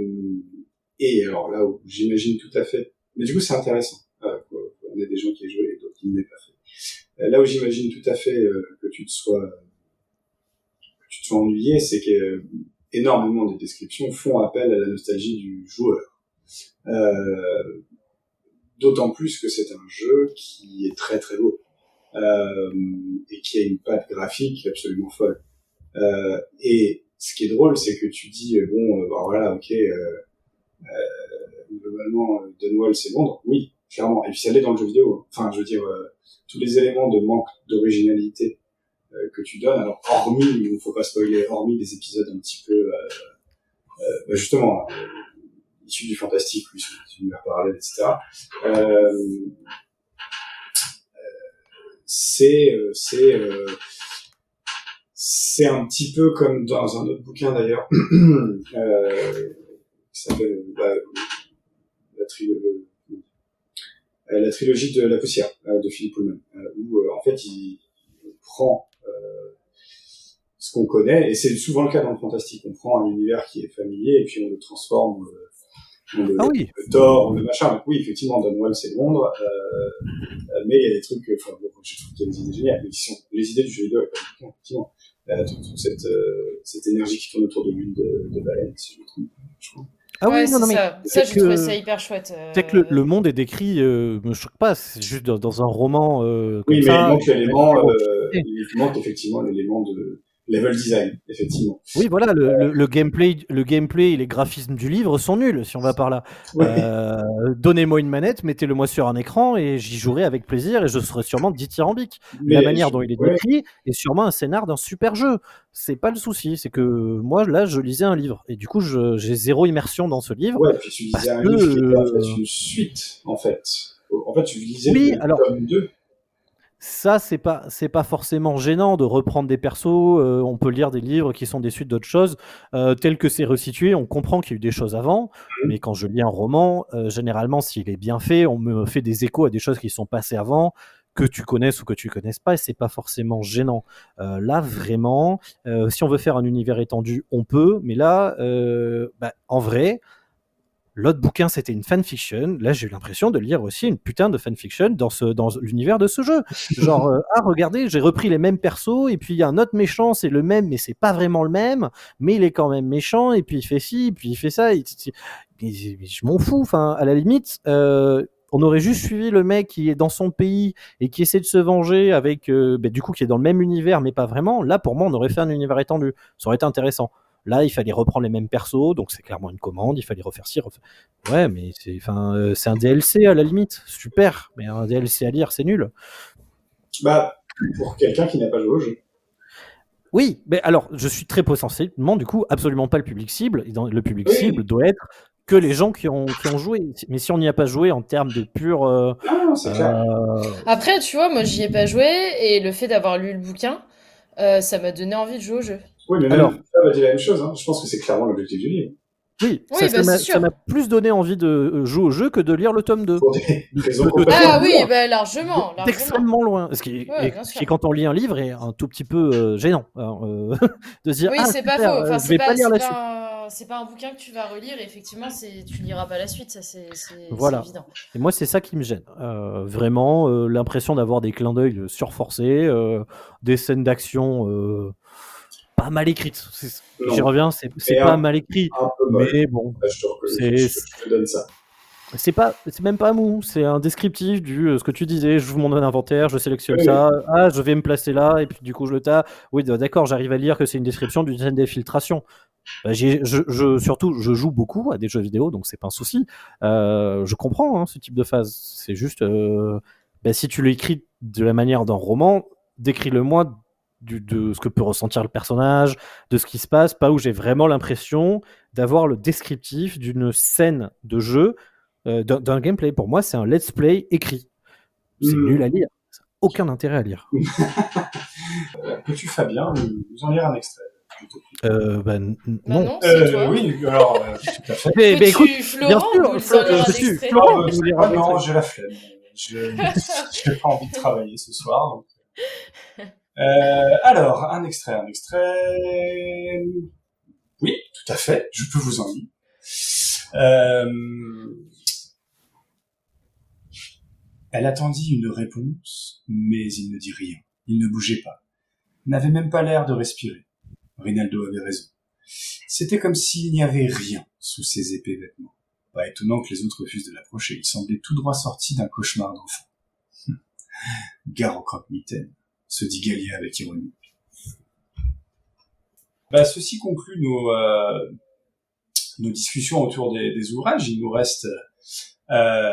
et alors là où j'imagine tout à fait, mais du coup c'est intéressant. Euh, on a des gens qui aient joué et d'autres qui ne l'aient pas fait. Euh, là où j'imagine tout à fait euh, que tu te sois que tu te sois ennuyé, c'est que énormément des descriptions font appel à la nostalgie du joueur. D'autant plus que c'est un jeu qui est très très beau euh, et qui a une patte graphique absolument folle. Euh, et ce qui est drôle, c'est que tu dis euh, bon, euh, bah, voilà, ok, euh, globalement, Dunwall c'est Londres, oui, clairement. Et puis ça l'est dans le jeu vidéo. Enfin, je veux dire, tous les éléments de manque d'originalité que tu donnes, alors hormis, il ne faut pas spoiler, hormis des épisodes un petit peu, bah, justement, issus du fantastique, des univers parallèles, etc. Euh, c'est euh, c'est euh, c'est un petit peu comme dans un autre bouquin d'ailleurs. Euh, qui s'appelle euh, la, la, tri- la trilogie de la poussière de Philippe Pullman où en fait il, prend ce qu'on connaît et c'est souvent le cas dans le fantastique. On prend un univers qui est familier et puis on le transforme Ah oui. le tord, le machin. Donc oui, effectivement, Dunwall, c'est Londres, euh, euh, mais il y a des trucs, euh, enfin, bon, je trouve qu'il y a des idées géniales, mais qui sont les idées du jeu vidéo, effectivement. Euh, toute, toute cette, euh, cette énergie qui tourne autour de l'huile de, de baleine, si je me trompe. pas, Je crois. Ah ouais, oui, non, non, mais ça. c'est Ça, j'ai que- trouvé ça hyper chouette. euh, C'est que le, le monde est décrit, euh, me choque pas, c'est juste dans, dans un roman euh, comme Oui, mais ça. il manque l'élément, euh, il manque effectivement l'élément de level design, effectivement. Oui, voilà, le, le- le gameplay, le gameplay et les graphismes du livre sont nuls, si on va par là. Ouais. Euh, Donnez-moi une manette, mettez-le moi sur un écran et j'y jouerai avec plaisir et je serai sûrement dithyrambique. Mais la manière je- dont il est ouais. décrit est sûrement un scénar d'un super jeu. C'est pas le souci, c'est que moi là je lisais un livre et du coup j'ai zéro immersion dans ce livre. Ouais, puis tu lisais un que, livre qui était en fait euh, une suite, en fait. En fait, tu lisais Oui, le alors- tome 2. Ça, c'est pas, c'est pas forcément gênant de reprendre des persos. euh, on peut lire des livres qui sont des suites d'autres choses, euh, tel que c'est resitué. On comprend qu'il y a eu des choses avant, Mhm. mais quand je lis un roman, euh, généralement, s'il est bien fait, on me fait des échos à des choses qui sont passées avant, que tu connaisses ou que tu connaisses pas, et c'est pas forcément gênant. Euh, là, vraiment, euh, si on veut faire un univers étendu, on peut, mais là, euh, bah, en vrai. L'autre bouquin, c'était une fanfiction. Là, j'ai eu l'impression de lire aussi une putain de fanfiction dans, ce, dans l'univers de ce jeu. Genre, euh, ah, regardez, j'ai repris les mêmes persos, et puis il y a un autre méchant, c'est le même, mais c'est pas vraiment le même, mais il est quand même méchant, et puis il fait ci, et puis il fait ça. et- et- mais je m'en fous. Enfin, à la limite, euh, on aurait juste suivi le mec qui est dans son pays et qui essaie de se venger avec, euh, bah, du coup, qui est dans le même univers, mais pas vraiment. Là, pour moi, on aurait fait un univers étendu. Ça aurait été intéressant. Là, il fallait reprendre les mêmes persos, donc c'est clairement une commande. Il fallait refaire ci, refaire. Ouais, mais c'est, enfin, euh, c'est un DLC à la limite. Super, mais un DLC à lire, c'est nul. Bah, pour quelqu'un qui n'a pas joué au jeu. Oui, mais alors, je suis très potentiellement, du coup, absolument pas le public cible. Et dans- le public Oui. cible doit être que les gens qui ont, qui ont joué. Mais si on n'y a pas joué en termes de pur. euh, Ah, non, c'est clair. euh, Après, tu vois, moi, j'y ai pas joué et le fait d'avoir lu le bouquin, euh, ça m'a donné envie de jouer au jeu. Oui, mais même alors- ça va dire la même chose. Hein. Je pense que c'est clairement l'objectif du livre. oui, Oui, ça, bah, ça m'a, plus donné envie de euh, jouer au jeu que de lire le tome 2. Pour des raisons Ah oui, bah, largement, largement. extrêmement loin. Ce qui, Ouais, ce quand on lit un livre, est un tout petit peu euh, gênant. euh, de se dire, Oui, ah, c'est pas faux. Enfin, je c'est vais pas, pas lire c'est la pas suite. un- c'est pas un bouquin que tu vas relire. et Effectivement, c'est tu liras pas la suite. Ça, c'est Voilà. évident. Et moi, c'est ça qui me gêne. Euh, vraiment, euh, l'impression d'avoir des clins d'œil surforcés, euh, des scènes d'action euh, pas mal Non. J'y reviens, c'est pas un- mal écrit, Un mais bon. Bah, je, te reconnais, C'est- je, je te donne ça. C'est pas, c'est même pas mou, c'est un descriptif du euh, ce que tu disais. Je vous mon inventaire, je sélectionne Oui, ça. Ah, je vais me placer là, et puis du coup je le tas. Oui, d'accord, j'arrive à lire que c'est une description d'une scène d'infiltration. Bah, je, je- surtout, je joue beaucoup à des jeux vidéo, donc c'est pas un souci. Euh, je comprends hein, ce type de phase. C'est juste, euh, bah, si tu l'écris de la manière d'un roman, décris-le-moi du- de ce que peut ressentir le personnage, de ce qui se passe, pas où j'ai vraiment l'impression d'avoir le descriptif d'une scène de jeu, euh, d'un gameplay. Pour moi, c'est un let's play écrit. C'est Mm. nul à lire. Aucun intérêt à lire. Euh, Peux-tu, Fabien, nous, nous en lire un extrait? Euh, bah, n- n- Bah non. non, c'est Euh, toi. Oui, alors, euh, tout à fait. Mais, mais Peux-tu, écoute, Florent, bien sûr, Florent, non, un j'ai la flemme. Je n'ai pas envie de travailler ce soir. donc. Euh, alors, un extrait, un extrait. Oui, tout à fait, je peux vous en lire. Euh, Elle attendit une réponse, mais il ne dit rien. Il ne bougeait pas. N'avait même pas l'air de respirer. Rinaldo avait raison. C'était comme s'il n'y avait rien sous ses épais vêtements. Pas étonnant que les autres refusent de l'approcher. Il semblait tout droit sorti d'un cauchemar d'enfant. Hum. Gare croque-mitaine, se dit Gallia avec ironie. Bah, ceci conclut nos, euh, nos discussions autour des, ouvrages. Il nous reste, euh,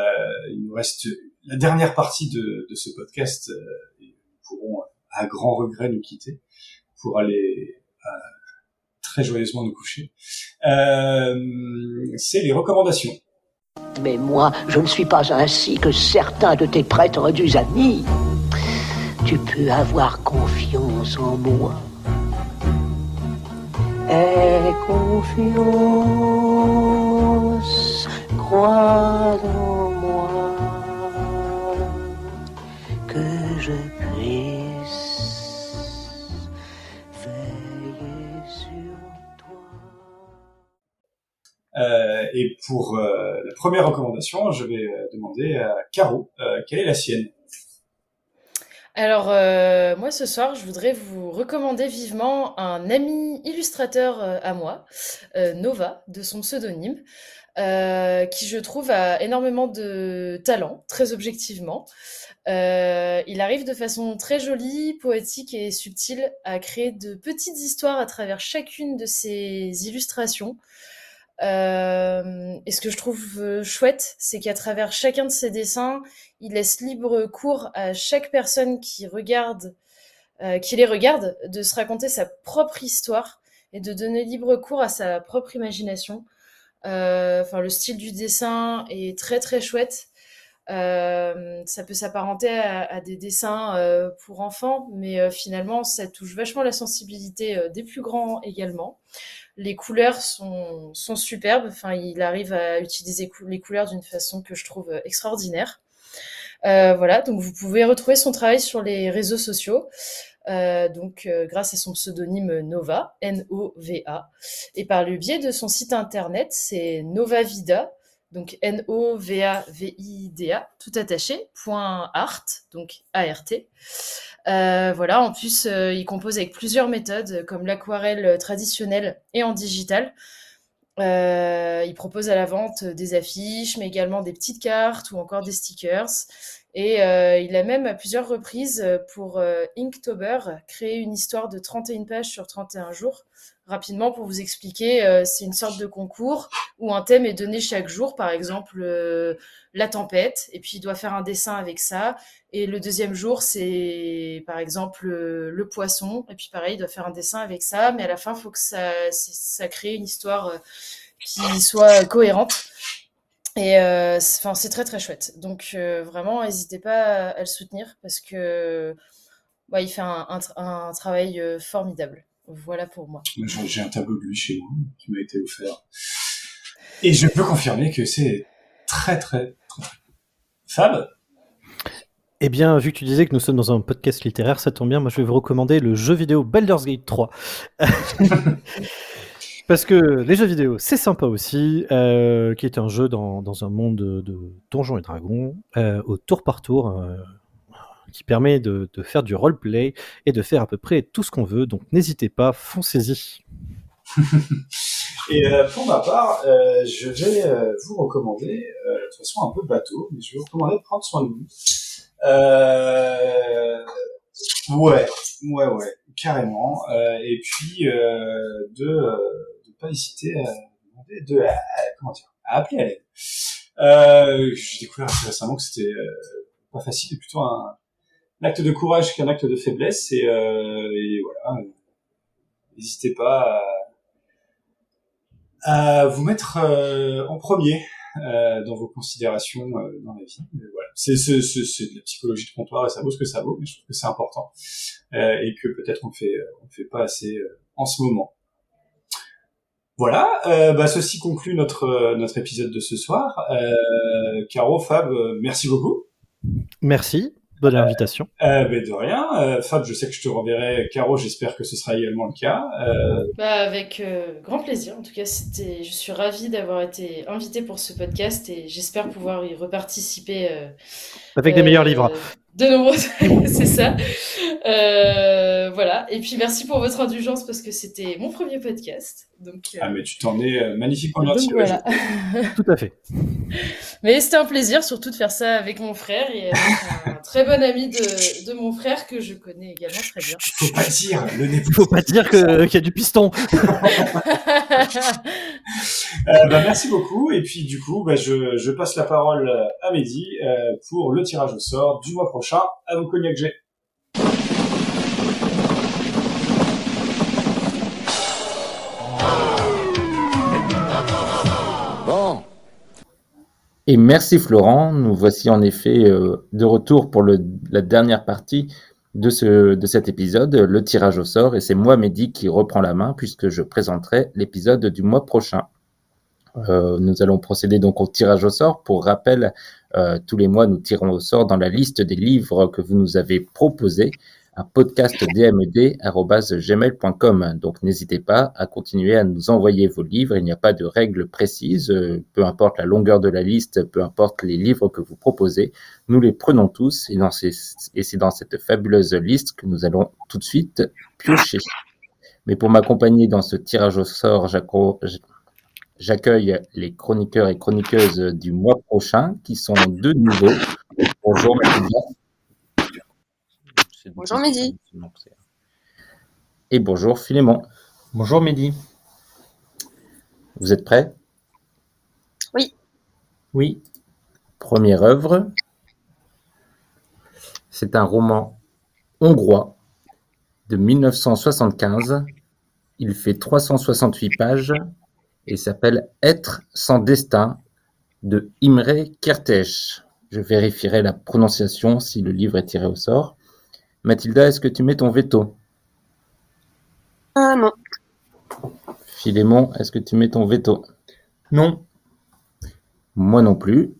il nous reste la dernière partie de, ce podcast. euh, et nous pourrons, à grand regret, nous quitter pour aller très joyeusement nous coucher. C'est les recommandations. Mais moi, je ne suis pas ainsi que certains de tes prétendus amis. Tu peux avoir confiance en moi. Aie confiance, crois en moi, que je puisse veiller sur toi. Euh, et pour euh, la première recommandation, je vais euh, demander à Caro quelle est la sienne? Alors, euh, moi, ce soir, je voudrais vous recommander vivement un ami illustrateur euh, à moi, euh, Nova, de son pseudonyme, qui, je trouve, a énormément de talent, très objectivement. Il arrive de façon très jolie, poétique et subtile à créer de petites histoires à travers chacune de ses illustrations. Euh, et ce que je trouve euh, chouette, c'est qu'à travers chacun de ses dessins, il laisse libre cours à chaque personne qui regarde, euh, qui les regarde, de se raconter sa propre histoire et de donner libre cours à sa propre imagination. Enfin, le style du dessin est très très chouette. Euh, ça peut s'apparenter à, des dessins euh, pour enfants, mais euh, finalement, ça touche vachement la sensibilité euh, des plus grands également. Les couleurs sont, sont superbes. Enfin, il arrive à utiliser les couleurs d'une façon que je trouve euh, extraordinaire. Voilà, donc vous pouvez retrouver son travail sur les réseaux sociaux. Donc, grâce à son pseudonyme Nova, N-O-V-A, et par le biais de son site internet, c'est Nova Vida, donc N-O-V-A-V-I-D-A, tout attaché, point art, donc A-R-T. Euh, voilà, en plus, euh, il compose avec plusieurs méthodes, comme l'aquarelle traditionnelle et en digital. Euh, il propose à la vente des affiches, mais également des petites cartes ou encore des stickers. Et il a même à plusieurs reprises pour Inktober créé une histoire de 31 pages sur 31 jours. Rapidement, pour vous expliquer, euh, c'est une sorte de concours où un thème est donné chaque jour, par exemple euh, la tempête, et puis il doit faire un dessin avec ça. Et le deuxième jour, c'est par exemple euh, le poisson, et puis pareil, il doit faire un dessin avec ça, mais à la fin, il faut que ça, crée une histoire qui soit cohérente. Et enfin, c'est très très chouette. Donc vraiment, n'hésitez pas à, le soutenir parce que il fait un, un tra- un travail formidable. Voilà pour moi. J'ai un tableau de lui chez moi qui m'a été offert. Et je peux confirmer que c'est très, très, très. Fab Eh bien, vu que tu disais que nous sommes dans un podcast littéraire, ça tombe bien, moi je vais vous recommander le jeu vidéo Baldur's Gate 3. Parce que les jeux vidéo, c'est sympa aussi, euh, qui est un jeu dans, dans un monde de, de donjons et dragons, euh, au tour par tour, euh, qui permet de, faire du roleplay et de faire à peu près tout ce qu'on veut, donc n'hésitez pas, foncez-y. Et euh, pour ma part, euh, je vais euh, vous recommander euh, de toute façon un peu bateau, mais je vais vous recommander de prendre soin de vous. Ouais, ouais, ouais, carrément. Et puis de ne pas hésiter à de comment dire, à appeler à l'aide. J'ai découvert récemment que c'était pas facile, et plutôt un, acte de courage qu'un acte de faiblesse. Et, euh, et voilà, n'hésitez pas à, à vous mettre euh, en premier euh, dans vos considérations euh, dans la vie. Mais voilà, c'est de la psychologie de comptoir et ça vaut ce que ça vaut, mais je trouve que c'est important euh, et que peut-être on fait on fait pas assez euh, en ce moment. Voilà, euh, bah, ceci conclut notre euh, notre épisode de ce soir. Euh, Caro, Fab, euh, merci beaucoup. Merci de l'invitation. Euh, ben, de rien. Euh, Fab, je sais que je te renverrai. Caro, j'espère que ce sera également le cas. Euh, Bah, avec euh, grand plaisir. En tout cas, c'était, je suis ravie d'avoir été invitée pour ce podcast et j'espère pouvoir y reparticiper. euh, Avec des euh, meilleurs livres. De nombreux, c'est ça. Euh, voilà. Et puis merci pour votre indulgence parce que c'était mon premier podcast. Donc, euh, ah, mais tu t'en es euh, magnifiquement bien donc voilà. Tout à fait. Mais c'était un plaisir surtout de faire ça avec mon frère et avec un très bon ami de, de mon frère que je connais également très bien. Faut pas dire, le nez. Il faut pas dire que- qu'il y a du piston. Euh, bah, merci beaucoup. Et puis du coup, bah, je, je passe la parole à Mehdi euh, pour le tirage au sort du mois prochain. À vous cognac G. Et merci Florent. Nous voici en effet euh, de retour pour la dernière partie de cet épisode, le tirage au sort. Et c'est moi, Mehdi, qui reprend la main puisque je présenterai l'épisode du mois prochain. Euh, nous allons procéder donc au tirage au sort. Pour rappel, euh, tous les mois, nous tirons au sort dans la liste des livres que vous nous avez proposés un podcast dmed.gmail.com. Donc n'hésitez pas à continuer à nous envoyer vos livres. Il n'y a pas de règles précises, peu importe la longueur de la liste, peu importe les livres que vous proposez, nous les prenons tous et, c'est dans cette fabuleuse liste que nous allons tout de suite piocher. Mais pour m'accompagner dans ce tirage au sort, j'accueille les chroniqueurs et chroniqueuses du mois prochain qui sont de nouveau. Bonjour Mathilda. Bonjour Mehdi. Et bonjour Philémon. Bonjour Mehdi. Vous êtes prêts? Oui. Oui. Première œuvre. C'est un roman hongrois de 1975. Il fait 368 pages et s'appelle Être sans destin de Imre Kertész. Je vérifierai la prononciation si le livre est tiré au sort. Mathilda, est-ce que tu mets ton veto? Ah non. Philémon, est-ce que tu mets ton veto? Non. Moi non plus.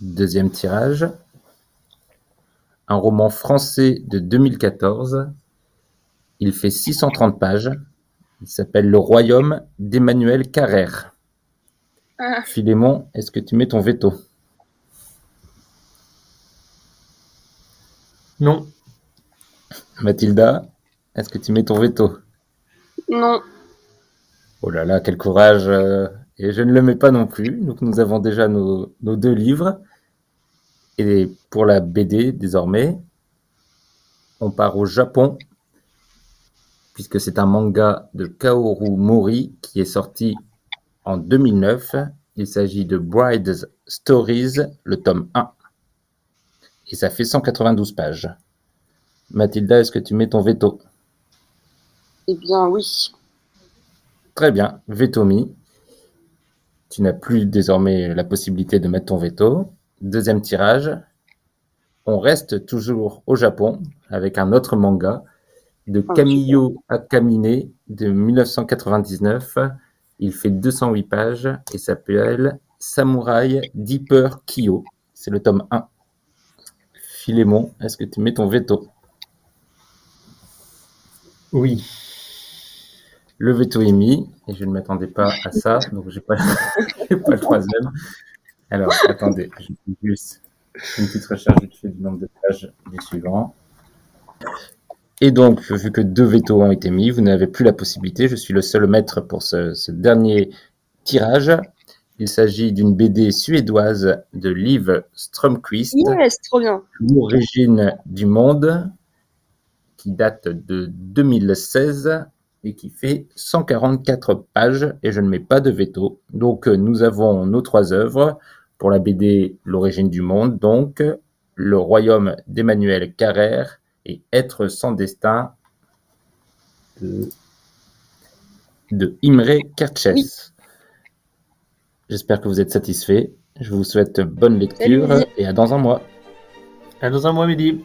Deuxième tirage. Un roman français de 2014. Il fait 630 pages. Il s'appelle Le Royaume d'Emmanuel Carrère. Ah, Philémon, est-ce que tu mets ton veto? Non. Mathilda, est-ce que tu mets ton veto? Non. Oh là là, quel courage euh, Et je ne le mets pas non plus. Donc nous avons déjà nos, nos deux livres. Et pour la BD, désormais, on part au Japon, puisque c'est un manga de Kaoru Mori qui est sorti en 2009. Il s'agit de Bride's Stories, le tome 1. Et ça fait 192 pages. Mathilda, est-ce que tu mets ton veto? Eh bien oui. Très bien, veto mis. Tu n'as plus désormais la possibilité de mettre ton veto. Deuxième tirage. On reste toujours au Japon avec un autre manga de Oh, Kamiyo Akamine de 1999. Il fait 208 pages et s'appelle Samurai Deeper Kyo. C'est le tome 1. Philémon, est-ce que tu mets ton veto? Oui. Le veto est mis, et je ne m'attendais pas à ça, donc j'ai pas, pas le troisième. Alors, attendez, je fais juste une petite recherche vite fait du nombre de pages du suivant. Et donc, vu que deux vétos ont été mis, vous n'avez plus la possibilité, je suis le seul maître pour ce, ce dernier tirage. Il s'agit d'une BD suédoise de Liv Strömquist, Yes, trop bien. L'origine du monde, qui date de 2016 et qui fait 144 pages, et je ne mets pas de veto. Donc euh, nous avons nos trois œuvres pour la BD L'origine du monde, donc Le royaume d'Emmanuel Carrère et Être sans destin de, de Imre Kertész. Oui. J'espère que vous êtes satisfaits. Je vous souhaite bonne lecture Salut. et à dans un mois. À dans un mois, Mehdi.